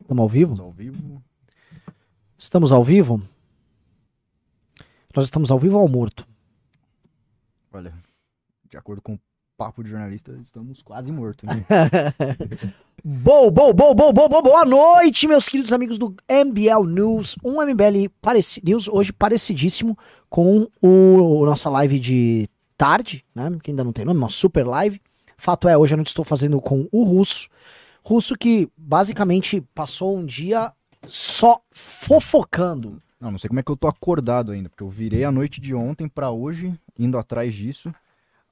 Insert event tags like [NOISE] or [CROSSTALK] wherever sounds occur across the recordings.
Estamos ao vivo? Estamos ao vivo. Estamos ao vivo? Nós estamos ao vivo ou ao morto? Olha, de acordo com o papo de jornalista, estamos quase mortos. [LAUGHS] Hein? Boa, boa, boa, boa, boa, boa, boa noite, meus queridos amigos do MBL News. Um MBL pareci News hoje parecidíssimo com o nossa live de tarde, né? Que ainda não tem nome, uma super live. Fato é, hoje eu não estou fazendo com o Russo. Russo que basicamente passou um dia só fofocando. Não, não sei como é que eu tô acordado ainda, porque eu virei a noite de ontem pra hoje, indo atrás disso.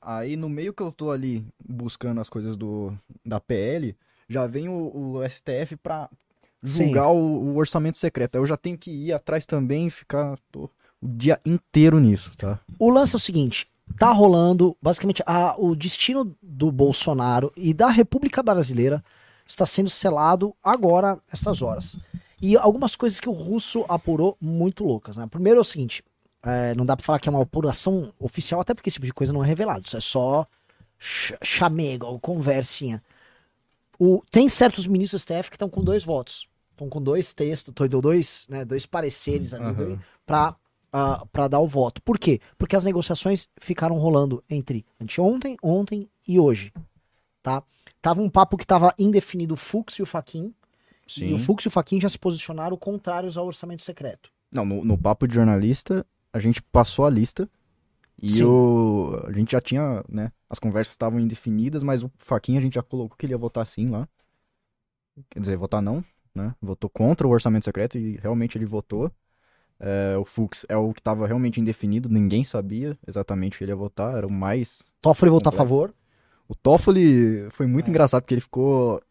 Aí no meio que eu tô ali buscando as coisas do da PL, já vem o, o STF pra julgar o, o, orçamento secreto. Aí eu já tenho que ir atrás também e ficar tô, o dia inteiro nisso, tá? O lance é o seguinte, tá rolando, basicamente, a, o destino do Bolsonaro e da República Brasileira está sendo selado agora, estas horas. E algumas coisas que o russo apurou muito loucas, né? Primeiro é o seguinte, é, não dá pra falar que é uma apuração oficial, até porque esse tipo de coisa não é revelado, isso é só ch chamego, conversinha. O, tem certos ministros do STF que estão com dois votos, estão com dois textos, dois, né, dois pareceres ali uhum. pra, uh, pra dar o voto. Por quê? Porque as negociações ficaram rolando entre anteontem, ontem e hoje, tá? Tava um papo que tava indefinido o Fux e o Faquin. Sim. E o Fux e o Faquin já se posicionaram contrários ao orçamento secreto. Não, no, no papo de jornalista, a gente passou a lista. E o, a gente já tinha, né? As conversas estavam indefinidas, mas o Faquinha a gente já colocou que ele ia votar sim lá. Quer dizer, votar não, né? Votou contra o orçamento secreto e realmente ele votou. É, o Fux é o que estava realmente indefinido, ninguém sabia exatamente o que ele ia votar, era o mais. Toffoli votou a favor? O Toffoli foi muito é. engraçado porque ele ficou.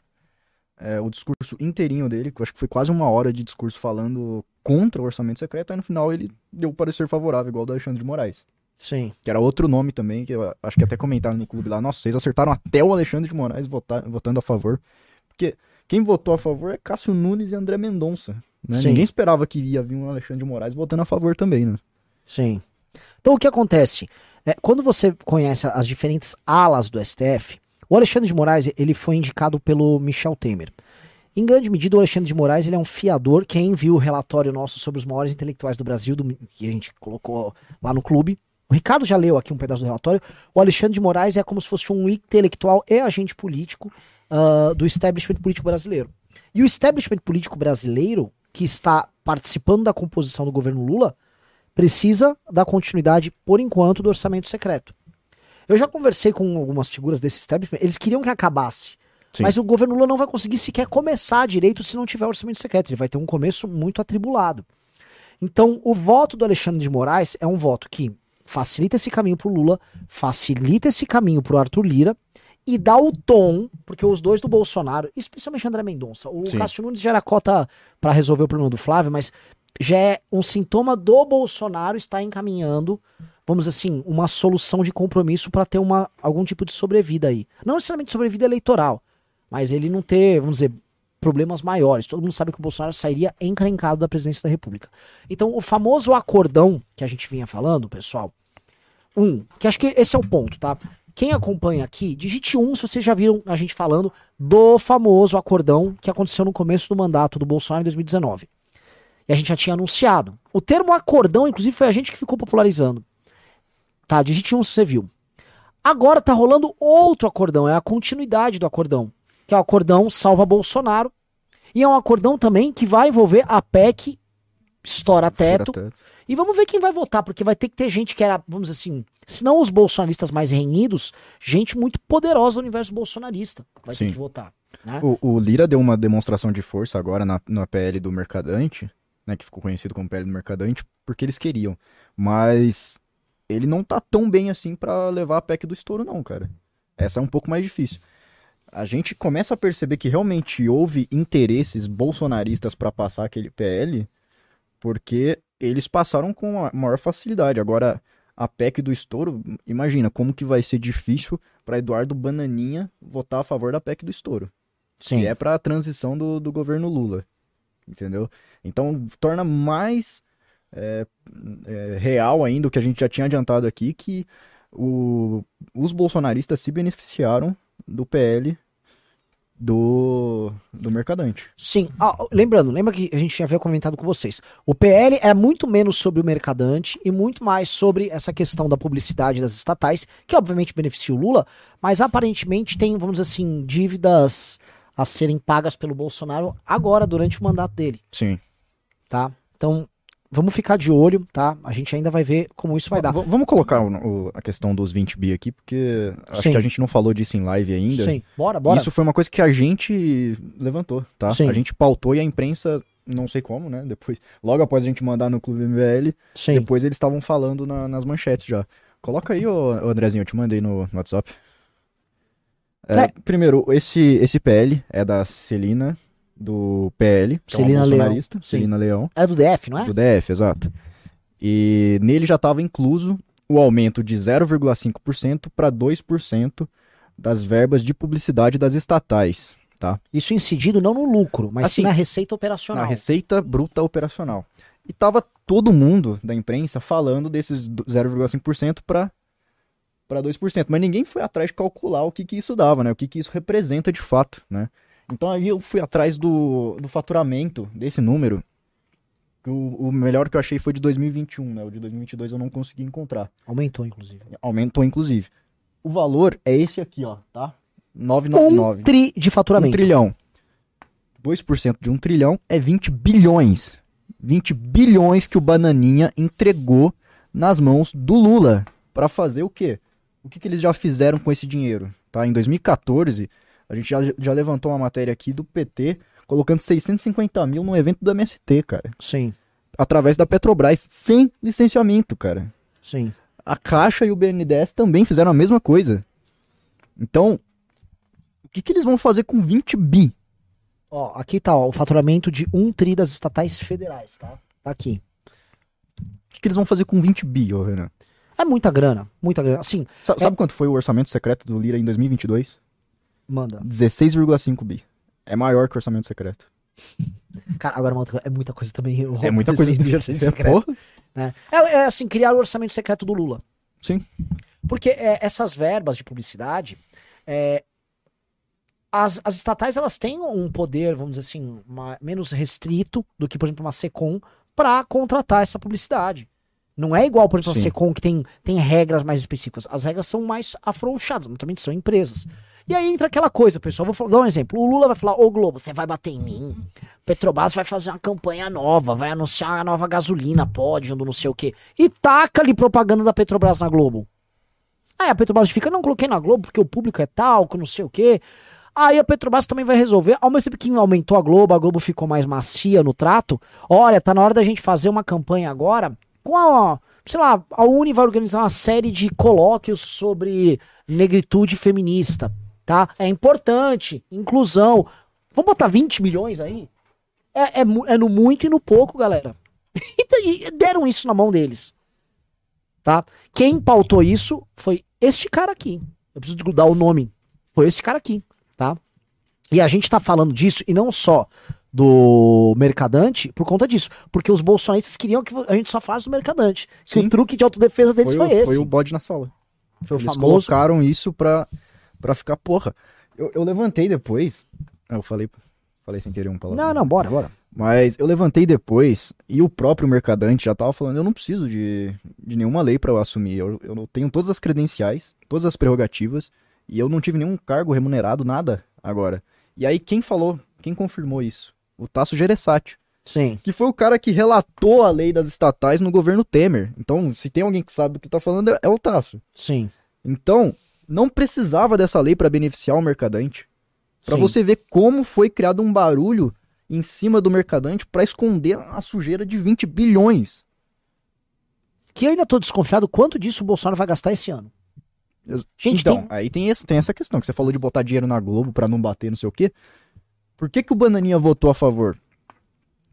É, o discurso inteirinho dele, que eu acho que foi quase uma hora de discurso falando contra o orçamento secreto, aí no final ele deu o parecer favorável, igual do Alexandre de Moraes. Sim. Que era outro nome também, que eu acho que até comentaram no clube lá. Nossa, vocês acertaram até o Alexandre de Moraes votar, votando a favor. Porque quem votou a favor é Cássio Nunes e André Mendonça. Né? Ninguém esperava que ia vir um Alexandre de Moraes votando a favor também, né? Sim. Então o que acontece? É, quando você conhece as diferentes alas do STF, o Alexandre de Moraes ele foi indicado pelo Michel Temer. Em grande medida, o Alexandre de Moraes ele é um fiador. Quem viu o relatório nosso sobre os maiores intelectuais do Brasil, do, que a gente colocou lá no clube, o Ricardo já leu aqui um pedaço do relatório. O Alexandre de Moraes é como se fosse um intelectual e agente político uh, do establishment político brasileiro. E o establishment político brasileiro, que está participando da composição do governo Lula, precisa da continuidade, por enquanto, do orçamento secreto. Eu já conversei com algumas figuras desse establishment, eles queriam que acabasse. Sim. Mas o governo Lula não vai conseguir sequer começar direito se não tiver orçamento secreto. Ele vai ter um começo muito atribulado. Então, o voto do Alexandre de Moraes é um voto que facilita esse caminho pro Lula, facilita esse caminho pro Arthur Lira e dá o tom, porque os dois do Bolsonaro, especialmente André Mendonça, o Sim. Cássio Nunes já era cota para resolver o problema do Flávio, mas já é um sintoma do Bolsonaro estar encaminhando, vamos assim, uma solução de compromisso para ter uma, algum tipo de sobrevida aí. Não necessariamente sobrevida eleitoral, mas ele não ter, vamos dizer, problemas maiores. Todo mundo sabe que o Bolsonaro sairia encrencado da presidência da República. Então, o famoso acordão que a gente vinha falando, pessoal, um, que acho que esse é o ponto, tá? Quem acompanha aqui, digite um se vocês já viram a gente falando do famoso acordão que aconteceu no começo do mandato do Bolsonaro em 2019. E a gente já tinha anunciado. O termo acordão, inclusive, foi a gente que ficou popularizando. Tá, digite um se você viu. Agora tá rolando outro acordão, é a continuidade do acordão. Que é o acordão Salva Bolsonaro, e é um acordão também que vai envolver a PEC estoura teto. teto. E vamos ver quem vai votar, porque vai ter que ter gente que era, vamos dizer assim, se não os bolsonaristas mais renhidos, gente muito poderosa do universo bolsonarista vai Sim. ter que votar. Né? O, o, Lira deu uma demonstração de força agora na, na PL do Mercadante, né, que ficou conhecido como PL do Mercadante, porque eles queriam. Mas ele não tá tão bem assim para levar a PEC do estouro, não, cara. Essa é um pouco mais difícil a gente começa a perceber que realmente houve interesses bolsonaristas para passar aquele PL, porque eles passaram com a maior facilidade. Agora, a PEC do estouro, imagina como que vai ser difícil para Eduardo Bananinha votar a favor da PEC do estouro. Sim. Que é para a transição do, do governo Lula. Entendeu? Então, torna mais é, é, real ainda o que a gente já tinha adiantado aqui, que o, os bolsonaristas se beneficiaram do PL do, do mercadante. Sim, ah, lembrando, lembra que a gente já havia comentado com vocês. O PL é muito menos sobre o mercadante e muito mais sobre essa questão da publicidade das estatais, que obviamente beneficia o Lula, mas aparentemente tem, vamos dizer assim, dívidas a serem pagas pelo Bolsonaro agora, durante o mandato dele, Sim. tá? Então, vamos ficar de olho, tá? A gente ainda vai ver como isso vai dar. V- vamos colocar o- o- a questão dos 20 bi aqui, porque acho Sim. que a gente não falou disso em live ainda. Sim, bora, bora. Isso foi uma coisa que a gente levantou, tá? Sim. A gente pautou e a imprensa, não sei como, né? Depois, logo após a gente mandar no Clube MBL, Sim. depois eles estavam falando na- nas manchetes já. Coloca aí, ô, ô Andrezinho, eu te mandei no, no WhatsApp. É, É. Primeiro, esse, esse PL é da Celina, do PL, que Celina é uma Leão. bolsonarista, Sim. Celina Leão, É do DF, não é? do DF, exato. E nele já estava incluso o aumento de 0,5% para 2% das verbas de publicidade das estatais, tá? Isso incidido não no lucro, mas sim Assim, na receita operacional. Na receita bruta operacional. E tava todo mundo da imprensa falando desses do- 0,5% para para 2%, mas ninguém foi atrás de calcular o que que isso dava, né? O que que isso representa de fato, né? Então aí eu fui atrás do, do faturamento desse número. O, o melhor que eu achei foi de 2021, né? O de 2022 eu não consegui encontrar. Aumentou, inclusive. Aumentou inclusive. O valor é esse aqui, ó, tá? Um 999. tri de Um faturamento. trilhão. 2% de um trilhão é 20 bilhões. 20 bilhões que o Bananinha entregou nas mãos do Lula. Pra fazer o quê? O que, que eles já fizeram com esse dinheiro? Tá? Em 2014, a gente já, já levantou uma matéria aqui do PT colocando 650 mil no evento do MST, cara. Sim, Através da Petrobras, sem licenciamento, cara. sim. A Caixa e o BNDES também fizeram a mesma coisa. Então, o que, que eles vão fazer com 20 bi? Ó, aqui tá ó, o faturamento de um tri das estatais federais, tá? Tá aqui. O que, que eles vão fazer com 20 bi, ô Renan? É muita grana, muita grana. Assim, Sa- Sabe, quanto foi o orçamento secreto do Lira em 2022? Manda. 16,5 bi. É maior que o orçamento secreto. [LAUGHS] Cara, agora uma outra coisa, é muita coisa também. É muita coisa. 16 bilhões de orçamento [LAUGHS] É, secreto, né? É, é assim, criar o orçamento secreto do Lula. Sim. Porque é, essas verbas de publicidade, é, as, as estatais elas têm um poder, vamos dizer assim, ma- menos restrito do que, por exemplo, uma Secom para contratar essa publicidade. Não é igual, por exemplo, a Sim. Secom que tem, tem regras mais específicas. As regras são mais afrouxadas, naturalmente são empresas. E aí entra aquela coisa, pessoal. Vou dar um exemplo. O Lula vai falar: Ô Globo, você vai bater em mim. Petrobras vai fazer uma campanha nova, vai anunciar a nova gasolina, pode, não sei o quê. E taca ali propaganda da Petrobras na Globo. Aí a Petrobras fica, não coloquei na Globo porque o público é tal, que não sei o quê. Aí a Petrobras também vai resolver, ao mesmo tempo que aumentou a Globo, a Globo ficou mais macia no trato. Olha, tá na hora da gente fazer uma campanha agora com a, sei lá, a Uni vai organizar uma série de colóquios sobre negritude feminista, tá? É importante, inclusão. Vamos botar 20 milhões aí? É, é, é no muito e no pouco, galera. [LAUGHS] E deram isso na mão deles tá? Quem pautou isso foi este cara aqui. Eu preciso dar o nome. Foi esse cara aqui, tá? E a gente tá falando disso e não só do mercadante por conta disso, porque os bolsonaristas queriam que a gente só falasse do mercadante. Que o truque de autodefesa deles Foi, foi, o, esse. foi o bode na sala. Foi Eles famoso. colocaram isso pra, pra ficar, porra. Eu, eu levantei depois. Ah, Eu falei, falei sem querer um palavra. Não, não, bora, bora. Mas eu levantei depois e o próprio mercadante já tava falando, eu não preciso de, de nenhuma lei pra eu assumir. Eu, eu tenho todas as credenciais, todas as prerrogativas e eu não tive nenhum cargo remunerado, nada agora. E aí quem falou, quem confirmou isso? O Tasso Gereissati, Sim. que foi o cara que relatou a lei das estatais no governo Temer. Então, se tem alguém que sabe do que tá falando, é, é o Tasso. Sim. Então, não precisava dessa lei pra beneficiar o mercadante. Pra Sim. você ver como foi criado um barulho em cima do mercadante pra esconder a sujeira de 20 bilhões. Que eu ainda tô desconfiado quanto disso o Bolsonaro vai gastar esse ano. Gente, então, tem- aí tem, esse- tem essa questão que você falou de botar dinheiro na Globo pra não bater, não sei o quê. Por que, que o Bananinha votou a favor?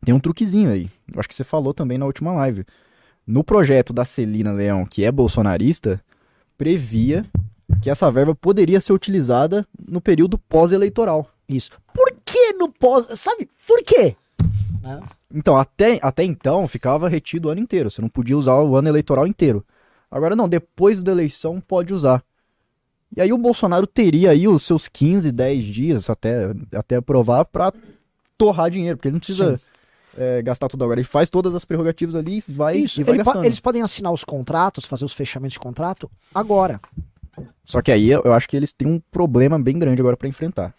Tem um truquezinho aí. Eu acho que você falou também na última live. No projeto da Celina Leão, que é bolsonarista, previa que essa verba poderia ser utilizada no período pós-eleitoral. Isso. Por que no pós. Sabe? Por quê? Né? Então, até, até então, ficava retido o ano inteiro. Você não podia usar o ano eleitoral inteiro. Agora não, depois da eleição pode usar. E aí o Bolsonaro teria aí os seus 15, 10 dias até, até aprovar pra torrar dinheiro, porque ele não precisa é, gastar tudo agora. Ele faz todas as prerrogativas ali e vai, Isso, e vai ele po- eles podem assinar os contratos, fazer os fechamentos de contrato agora. Só que aí eu acho que eles têm um problema bem grande agora pra enfrentar.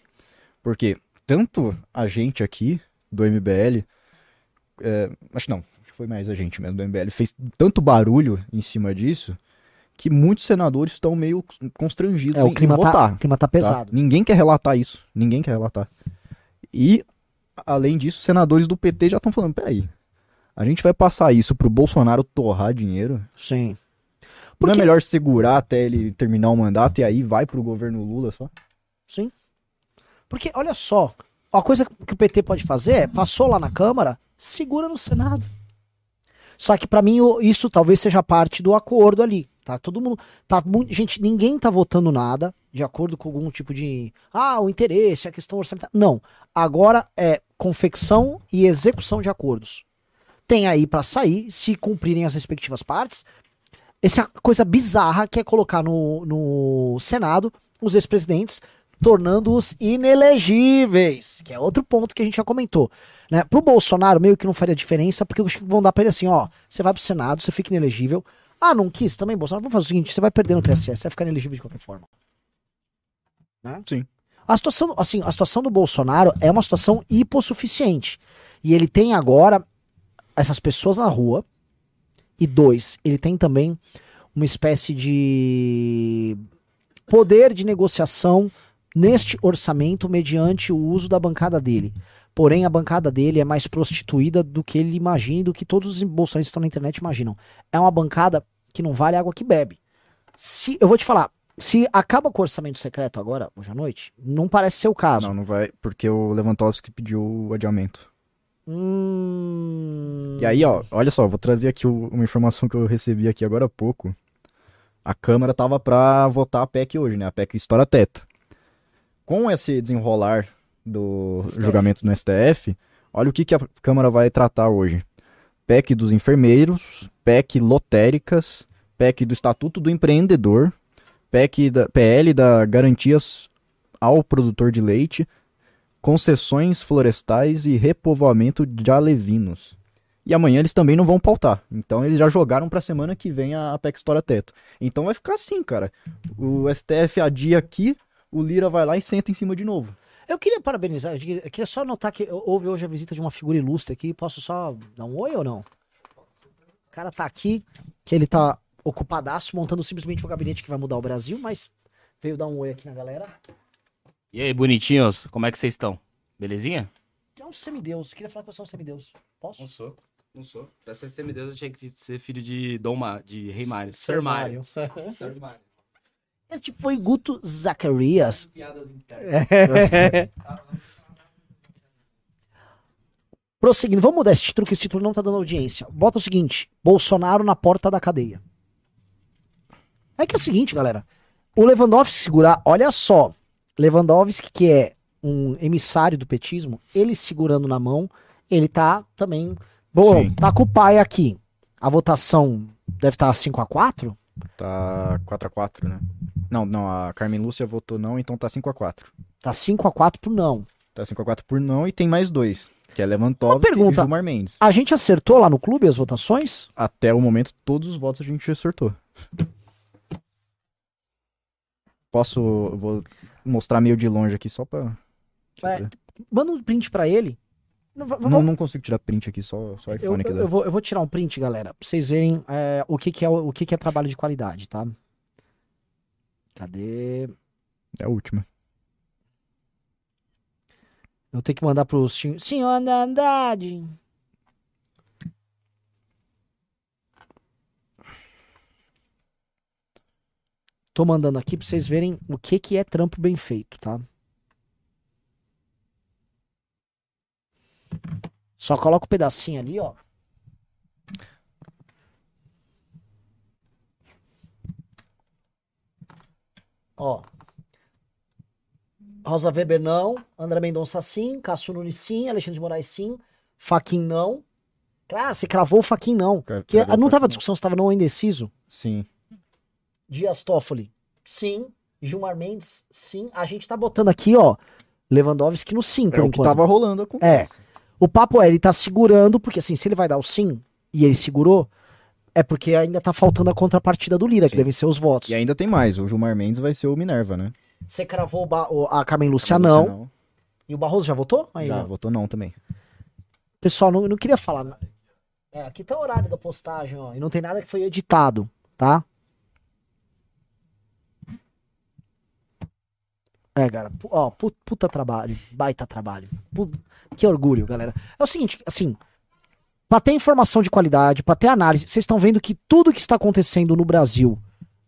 Porque tanto a gente aqui, do MBL, é, acho que não, acho que foi mais a gente mesmo do MBL, fez tanto barulho em cima disso que muitos senadores estão meio constrangidos É, o em, clima em tá, votar. o clima tá tá? pesado. Ninguém quer relatar isso. Ninguém quer relatar. E, além disso, senadores do PT já estão falando, peraí, a gente vai passar isso pro Bolsonaro torrar dinheiro? Sim. Não Porque- é melhor segurar até ele terminar o mandato e aí vai pro governo Lula só? Sim. Porque, olha só, a coisa que o PT pode fazer é, passou lá na Câmara, segura no Senado. Só que pra mim isso talvez seja parte do acordo ali. Tá todo mundo. Tá muito, gente, ninguém tá votando nada de acordo com algum tipo de. Ah, o interesse, a questão orçamentária. Não. Agora é confecção e execução de acordos. Tem aí pra sair, se cumprirem as respectivas partes. Essa coisa bizarra que é colocar no, no Senado os ex-presidentes, tornando-os inelegíveis, que é outro ponto que a gente já comentou. Né? Pro Bolsonaro, meio que não faria diferença, porque acho que vão dar pra ele assim: ó, você vai pro Senado, você fica inelegível. Ah, não quis também, Bolsonaro? Vamos fazer o seguinte: você vai perder no TSE, você vai ficar inelegível de qualquer forma. Né? Sim. A situação, assim, a situação do Bolsonaro é uma situação hipossuficiente. E ele tem agora essas pessoas na rua. E dois, ele tem também uma espécie de poder de negociação neste orçamento mediante o uso da bancada dele. Porém, a bancada dele é mais prostituída do que ele imagina e do que todos os bolsonaristas que estão na internet imaginam. É uma bancada que não vale água que bebe. Se, eu vou te falar, se acaba com o orçamento secreto agora, hoje à noite, não parece ser o caso. Não, não vai, porque o Lewandowski pediu o adiamento. Hum... E aí, ó, olha só, vou trazer aqui o- uma informação que eu recebi aqui agora há pouco. A Câmara tava pra votar a PEC hoje, né? A PEC estoura teto. Com esse desenrolar do STF. julgamento no STF, olha o que, que a Câmara vai tratar hoje. PEC dos enfermeiros, PEC lotéricas, PEC do Estatuto do Empreendedor, PEC da, PL da garantias ao produtor de leite, concessões florestais e repovoamento de alevinos. E amanhã eles também não vão pautar. Então eles já jogaram pra semana que vem a Apex Estoura Teto. Então vai ficar assim, cara. O STF adia aqui, o Lira vai lá e senta em cima de novo. Eu queria parabenizar, eu queria só notar que houve hoje a visita de uma figura ilustre aqui. Posso só dar um oi ou não? O cara tá aqui, que ele tá ocupadaço, montando simplesmente um gabinete que vai mudar o Brasil, mas veio dar um oi aqui na galera. E aí, bonitinhos, como é que vocês estão? Belezinha? É um semideus, queria falar que você é um semideus. Posso? sou, não sou. Pra ser semideus eu tinha que ser filho de Dom Ma, de Rei Mário. Ser Ser Mário. Ser Esse tipo foi Guto Zacarias. Piadas [LAUGHS] Prosseguindo, vamos mudar esse título, que esse título não tá dando audiência. Bota o seguinte: Bolsonaro na porta da cadeia. É que é o seguinte, galera. O Lewandowski segurar, olha só. Lewandowski, que é um emissário do petismo, ele segurando na mão, ele tá também. Bom, Sim. tá com o pai aqui. A votação deve estar 5x4? Tá 4x4, né? Não, não, a Carmen Lúcia votou não, então tá 5x4. Tá 5x4 pro não. Tá 5x4 por não e tem mais dois. Que é Lewandowski pergunta. e Gilmar Mendes. A gente acertou lá no clube as votações? Até o momento, todos os votos a gente acertou. Posso. Vou mostrar meio de longe aqui só pra. É, Manda um print pra ele. Não, Não, não consigo tirar print aqui, só, só Eu, iPhone aqui. eu- eu vou, eu vou tirar um print, galera, pra vocês verem é, o, que, que, é, o que, que é trabalho de qualidade, tá? Cadê? É a última. Eu tenho que mandar pro senhor, Andrade. Tô mandando aqui pra vocês verem o que, que é trampo bem feito, tá? Só coloca o pedacinho ali, ó. Ó. Rosa Weber não, André Mendonça sim, Cássio Nunes sim, Alexandre de Moraes sim, Faquin não. Claro, você cravou o Faquin não. Ca- Que, não tava discussão se tava não ou indeciso? Sim. Dias Toffoli, sim. Gilmar Mendes, sim. A gente tá botando aqui, ó, Lewandowski no sim, É por o que enquanto. tava rolando a conversa. O papo é, ele tá segurando, porque assim, se ele vai dar o sim e ele segurou, é porque ainda tá faltando a contrapartida do Lira, que Sim. devem ser os votos. E ainda tem mais, o Gilmar Mendes vai ser o Minerva, né? Você cravou o o- a Carmen Lúcia, Você não. E o Barroso já votou? Aí, Já, não. votou não também. Pessoal, não, não queria falar. É, aqui tá o horário da postagem, ó. E não tem nada que foi editado, tá? É, cara, ó, pu- puta trabalho, baita trabalho. Que orgulho, galera. É o seguinte, assim, pra ter informação de qualidade, pra ter análise, vocês estão vendo que tudo que está acontecendo no Brasil,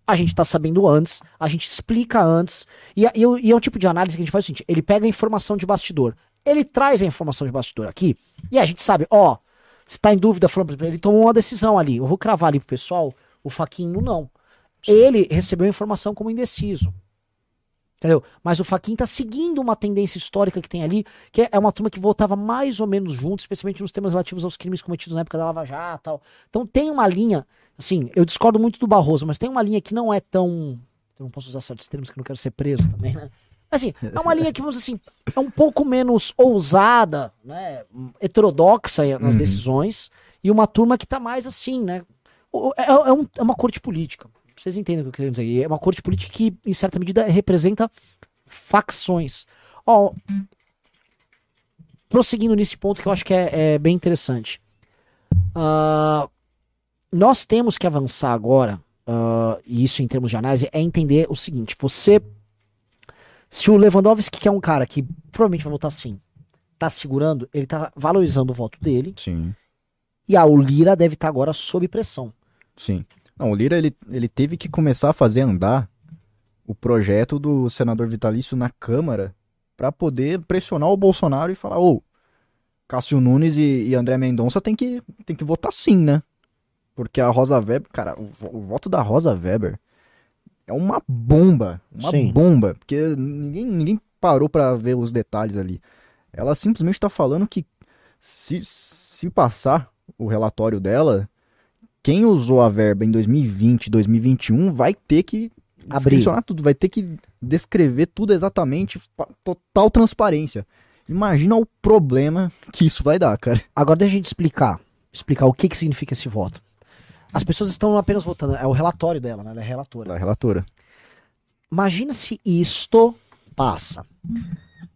a gente tá sabendo antes, a gente explica antes, e, é- e, e é um tipo de análise que a gente faz o seguinte, ele pega a informação de bastidor, ele traz a informação de bastidor aqui, e a gente sabe, ó, se tá em dúvida, falando, ele tomou uma decisão ali, eu vou cravar ali pro pessoal, o Faquinho não. Ele recebeu a informação como indeciso. Entendeu? Mas o Faquinha tá seguindo uma tendência histórica que tem ali, que é- uma turma que votava mais ou menos junto, especialmente nos temas relativos aos crimes cometidos na época da Lava Jato tal. Então tem uma linha, assim, eu discordo muito do Barroso, mas tem uma linha que não é tão. Eu não posso usar certos termos que eu não quero ser preso também, né? Assim, é uma linha que, vamos dizer assim, é um pouco menos ousada, né? Heterodoxa nas Uhum. decisões, e uma turma que tá mais assim, né? É, é um- é uma corte política. Vocês entendem o que eu queria dizer? E É uma corte política que, em certa medida, representa facções. Ó, prosseguindo nesse ponto que eu acho que é, é bem interessante. Ah, nós temos que avançar agora, ah, e isso em termos de análise, é entender o seguinte: você. Se o Lewandowski, que é um cara que provavelmente vai votar sim, tá segurando, ele tá valorizando o voto dele, Sim, e a o Lira deve estar agora sob pressão. sim. Não, o Lira, ele, ele teve que começar a fazer andar o projeto do senador vitalício na Câmara pra poder pressionar o Bolsonaro e falar, ô, Cássio Nunes e, e André Mendonça tem que, tem que votar sim, né? Porque a Rosa Weber, cara, o, o voto da Rosa Weber é uma bomba, uma Sim. bomba, porque ninguém, ninguém parou pra ver os detalhes ali. Ela simplesmente tá falando que se, se passar o relatório dela, quem usou a verba em 2020, 2021 vai ter que Abrir. tudo, vai ter que descrever tudo exatamente, total transparência. Imagina o problema que isso vai dar, cara. Agora deixa a gente explicar. Explicar o que, que significa esse voto. As pessoas estão apenas votando. É o relatório dela, né? Ela é relatora. Da relatora. Imagina se isto passa.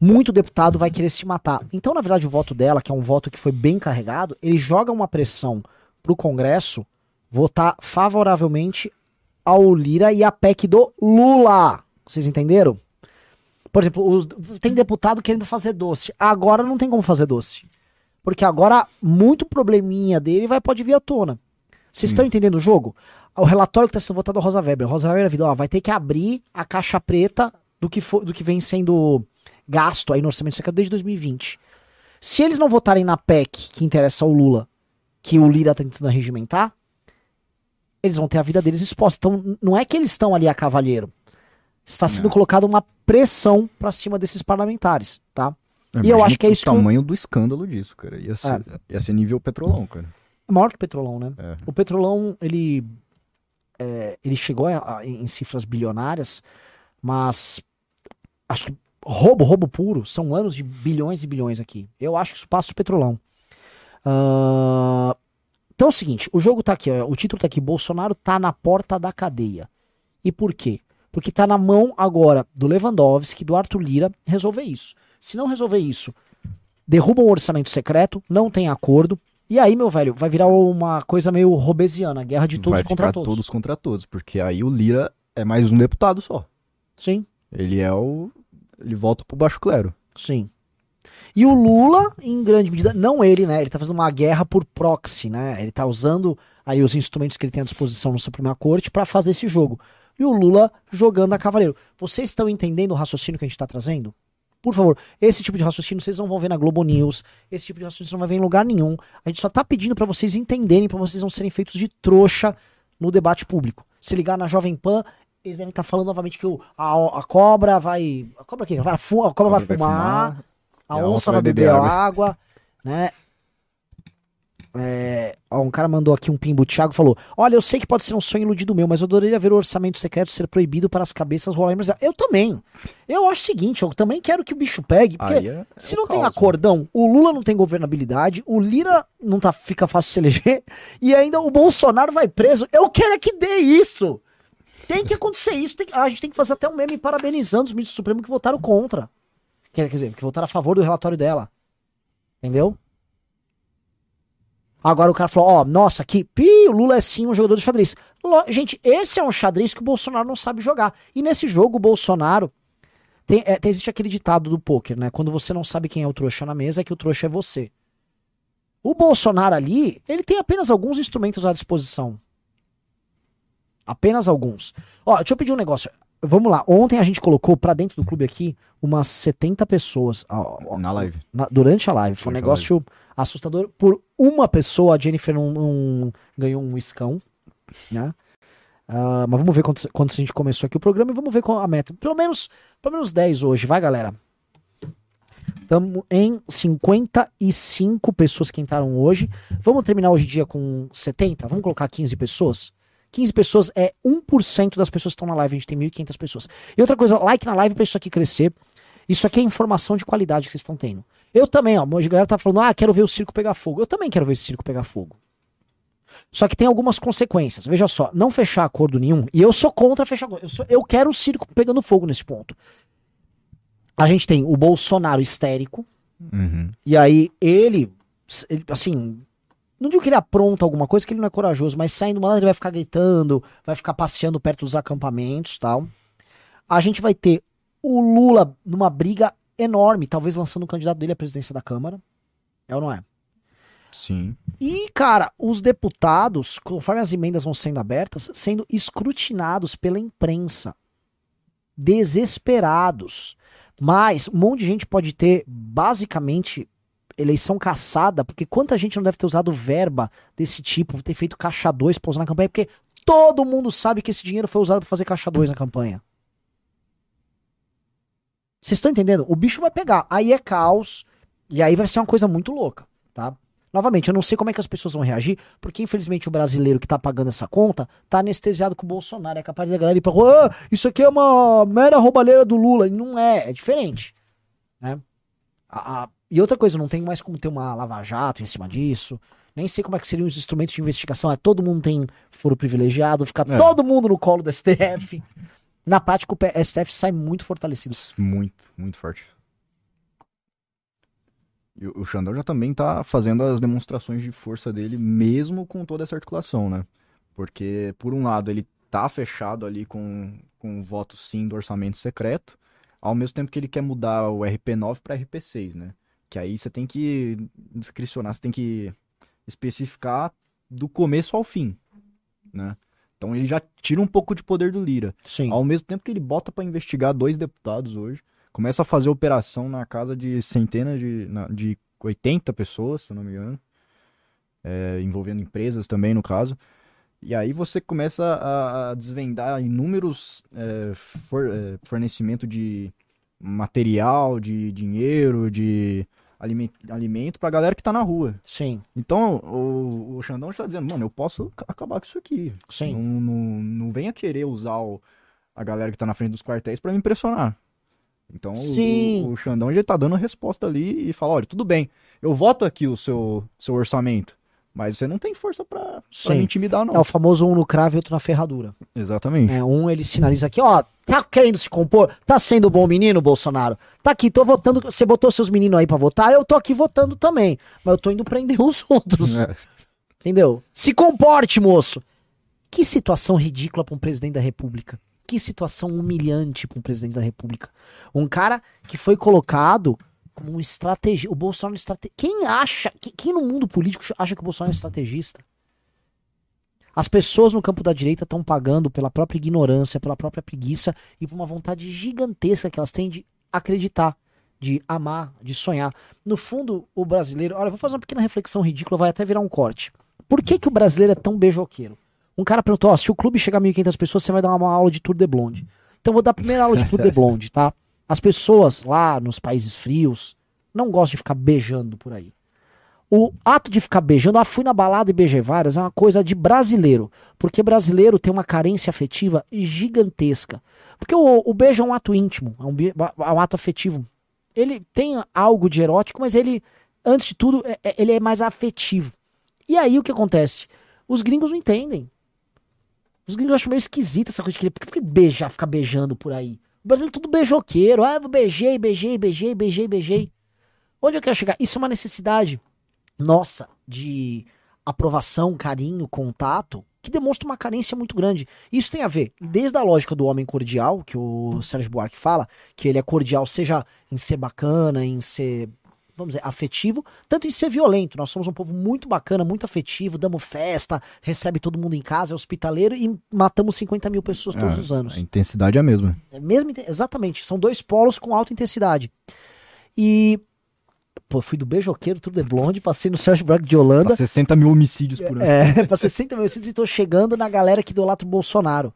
Muito deputado vai querer se matar. Então, na verdade, o voto dela, que é um voto que foi bem carregado, ele joga uma pressão pro Congresso votar favoravelmente ao Lira e a PEC do Lula. Vocês entenderam? Por exemplo, os- tem deputado querendo fazer doce. Agora não tem como fazer doce. Porque agora muito probleminha dele vai pode vir à tona. Vocês estão entendendo o jogo? O relatório que está sendo votado é Rosa Weber. Rosa Weber avisou, ó, vai ter que abrir a caixa preta do que, for, do que vem sendo gasto aí no orçamento secreto desde 2020. Se eles não votarem na PEC que interessa ao Lula, que o Lira tá tentando regimentar, eles vão ter a vida deles exposta. Então, não é que eles estão ali a cavalheiro. Está sendo Não. colocada uma pressão pra cima desses parlamentares, tá? E eu acho que é isso que O tamanho do escândalo disso, cara. Ia ser, ia ser nível petrolão, cara. É maior que o Petrolão, né? É. O Petrolão, ele, é, ele chegou a- a- em cifras bilionárias, mas acho que roubo, roubo puro, são anos de bilhões e bilhões aqui. Eu acho que isso passa o Petrolão. Ah, então é o seguinte, o jogo tá aqui, ó, o título tá aqui, Bolsonaro tá na porta da cadeia. E por quê? Porque tá na mão agora do Lewandowski, do Arthur Lira, resolver isso. Se não resolver isso, derruba um orçamento secreto, não tem acordo, e aí, meu velho, vai virar uma coisa meio robesiana, guerra de todos vai contra ficar todos. todos contra todos, porque aí o Lira é mais um deputado só. Sim, Ele é o. Ele volta pro baixo clero. sim. E o Lula, em grande medida, não ele, né? Ele tá fazendo uma guerra por proxy, né? Ele tá usando aí os instrumentos que ele tem à disposição no Suprema Corte para fazer esse jogo. E o Lula jogando a cavaleiro. Vocês estão entendendo o raciocínio que a gente tá trazendo? Por favor, esse tipo de raciocínio vocês não vão ver na Globo News, esse tipo de raciocínio não vai ver em lugar nenhum. A gente só tá pedindo para vocês entenderem, para vocês não serem feitos de trouxa no debate público. Se ligar na Jovem Pan, eles devem estar falando novamente que o, a, a cobra vai. A cobra vai, fu- a cobra vai fumar, a, e onça, vai beber água, né? É, ó, um cara mandou aqui um pimbo, o Thiago falou: Olha, eu sei que pode ser um sonho iludido meu, mas eu adoraria ver o orçamento secreto ser proibido para as cabeças rolarem. Eu também. Eu acho o seguinte: eu também quero que o bicho pegue, porque Aí é- se é não o tem caos, né? acordão, o Lula não tem governabilidade, o Lira não tá, fica fácil se eleger, [LAUGHS] e ainda o Bolsonaro vai preso. Eu quero é que dê isso. Tem que acontecer isso. tem a gente tem que fazer até um meme parabenizando os ministros do Supremo que votaram contra. Quer dizer, que votaram a favor do relatório dela. Entendeu? Agora o cara falou, ó, nossa, que pi, o Lula é sim um jogador de xadrez. Gente, esse é um xadrez que o Bolsonaro não sabe jogar. E nesse jogo, o Bolsonaro. Tem, é, existe aquele ditado do poker, né? Quando você não sabe quem é o trouxa na mesa, é que o trouxa é você. O Bolsonaro ali, ele tem apenas alguns instrumentos à disposição. Apenas alguns. Ó, deixa eu pedir um negócio. Vamos lá. Ontem a gente colocou pra dentro do clube aqui umas 70 pessoas. Ó, ó, Na live. na- durante a live. Foi um Durante negócio assustador. Por uma pessoa, a Jennifer não, não ganhou um iscão, né? Ah, mas vamos ver quantos, quantos a gente começou aqui o programa e vamos ver qual a meta. Pelo menos, pelo menos 10 hoje, vai, galera? Estamos em 55 pessoas que entraram hoje. Vamos terminar hoje dia com 70? Vamos colocar 15 pessoas? 15 pessoas é 1% das pessoas que estão na live. A gente tem 1.500 pessoas. E outra coisa, like na live pra isso aqui crescer. Isso aqui é informação de qualidade que vocês estão tendo. Eu também, ó. A galera tá falando, ah, quero ver o circo pegar fogo. Eu também quero ver esse circo pegar fogo. Só que tem algumas consequências. Veja só, não fechar acordo nenhum. E eu sou contra fechar acordo. Eu, sou- eu quero o circo pegando fogo nesse ponto. A gente tem o Bolsonaro histérico. Uhum. E aí ele, ele, assim, não digo que ele apronta alguma coisa, que ele não é corajoso, mas saindo uma ele vai ficar gritando, vai ficar passeando perto dos acampamentos tal. A gente vai ter o Lula numa briga enorme, talvez lançando o candidato dele à presidência da Câmara. É ou não é? Sim. E, cara, os deputados, conforme as emendas vão sendo abertas, sendo escrutinados pela imprensa. Desesperados. Mas um monte de gente pode ter, basicamente, eleição caçada, porque quanta gente não deve ter usado verba desse tipo, ter feito caixa 2 pra usar na campanha, porque todo mundo sabe que esse dinheiro foi usado pra fazer caixa 2 na campanha. Vocês estão entendendo? O bicho vai pegar. Aí é caos. E aí vai ser uma coisa muito louca, tá? Novamente, eu não sei como é que as pessoas vão reagir, porque infelizmente o brasileiro que tá pagando essa conta tá anestesiado com o Bolsonaro. É capaz da galera ir pra rua, "Ah, isso aqui é uma mera roubalheira do Lula. E não é, é diferente. Né? A- a- e outra coisa, não tem mais como ter uma lava-jato em cima disso. Nem sei como é que seriam os instrumentos de investigação. É todo mundo tem foro privilegiado, fica É. todo mundo no colo do STF. Na prática, o STF sai muito fortalecido. Muito, muito forte. E o o Xandão já também tá fazendo as demonstrações de força dele, mesmo com toda essa articulação, né? Porque, por um lado, ele tá fechado ali com, com o voto sim do orçamento secreto, ao mesmo tempo que ele quer mudar o RP9 para RP6, né? Que aí você tem que discricionar, você tem que especificar do começo ao fim, né? Então ele já tira um pouco de poder do Lira. Sim. Ao mesmo tempo que ele bota pra investigar dois deputados hoje, começa a fazer operação na casa de centenas de, na- de 80 pessoas, se não me engano, é, envolvendo empresas também, no caso. E aí você começa a, a desvendar inúmeros é, for- é, fornecimento de material, de dinheiro, de alime- alimento pra galera que tá na rua. Sim, Então o, o Xandão está dizendo, mano, eu posso ac- acabar com isso aqui. sim. Não, não, não venha querer usar o- a galera que tá na frente dos quartéis pra me impressionar. Então o- Sim. o, o Xandão já tá dando a resposta ali e fala, olha, tudo bem, eu voto aqui o seu, seu orçamento, mas você não tem força me intimidar, não. É o famoso um no cravo e outro na ferradura. Exatamente. É, um ele sinaliza aqui, ó, tá querendo se compor? Tá sendo bom menino, Bolsonaro? Tá aqui, tô votando. Você botou seus meninos aí pra votar, eu tô aqui votando também. Mas eu tô indo prender os [LAUGHS] outros. É. Entendeu? Se comporte, moço. Que situação ridícula pra um presidente da república. Que situação humilhante pra um presidente da república. Um cara que foi colocado como um estrategista. O Bolsonaro é estrate... Quem acha, que- quem no mundo político acha que o Bolsonaro é estrategista? As pessoas no campo da direita estão pagando pela própria ignorância, pela própria preguiça e por uma vontade gigantesca que elas têm de acreditar, de amar, de sonhar. No fundo, o brasileiro. Olha, eu vou fazer uma pequena reflexão ridícula, vai até virar um corte. Por que, que o brasileiro é tão beijoqueiro? Um cara perguntou: se o clube chegar a 1.500 pessoas, você vai dar uma aula de Tour de Blonde. Então vou dar a primeira aula de Tour de Blonde, tá? As pessoas lá nos países frios não gostam de ficar beijando por aí. O ato de ficar beijando, ah, fui na balada e beijei várias, é uma coisa de brasileiro. Porque brasileiro tem uma carência afetiva gigantesca. Porque o, o beijo é um ato íntimo, é um, é um ato afetivo. Ele tem algo de erótico, mas ele, antes de tudo, é- é- ele é mais afetivo. E aí o que acontece? Os gringos não entendem. Os gringos acham meio esquisito essa coisa de querer. Por que beijar, ficar beijando por aí? O brasileiro é tudo beijoqueiro. Ah, beijei, beijei, beijei, beijei, beijei. Onde eu quero chegar? Isso é uma necessidade nossa de aprovação, carinho, contato, que demonstra uma carência muito grande. Isso tem a ver, desde a lógica do homem cordial, que o Sérgio Buarque fala, que ele é cordial, seja em ser bacana, em ser, vamos dizer, afetivo, tanto em ser violento. Nós somos um povo muito bacana, muito afetivo, damos festa, recebe todo mundo em casa, é hospitaleiro e matamos 50 mil pessoas todos Ah, os anos. A intensidade é a mesma. É mesmo, exatamente. São dois polos com alta intensidade. E. Pô, fui do beijoqueiro, tudo de blonde, passei no Sérgio Buarque de Holanda. Pra 60 mil homicídios por ano. É, [LAUGHS] pra 60 mil e tô chegando na galera que idolatra o Bolsonaro.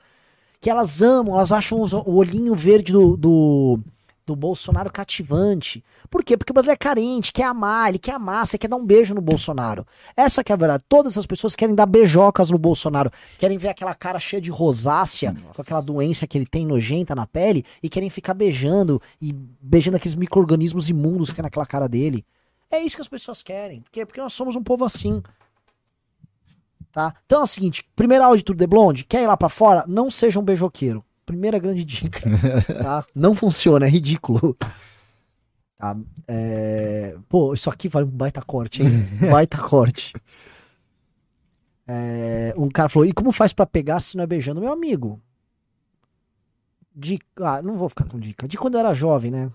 Que elas amam, elas acham o olhinho verde do, do, do Bolsonaro cativante. Por quê? Porque o brasileiro é carente, quer amar, ele quer amar, você quer dar um beijo no Bolsonaro. Essa que é a verdade. Todas as pessoas querem dar beijocas no Bolsonaro. Querem ver aquela cara cheia de rosácea, com aquela doença que ele tem nojenta na pele, e querem ficar beijando, e beijando aqueles micro-organismos imundos que tem naquela cara dele. É isso que as pessoas querem. Por quê? Porque nós somos um povo assim. Tá? Então é o seguinte, primeira aula de Tour de Blonde, quer ir lá pra fora? Não seja um beijoqueiro. Primeira grande dica. tá? [LAUGHS] Não funciona, é ridículo. Tá? É, Pô, isso aqui vale um baita corte, hein? [LAUGHS] baita corte. É, Um cara falou, e como faz pra pegar se não é beijando? Meu amigo. Dica. Ah, não vou ficar com dica. De quando eu era jovem, né?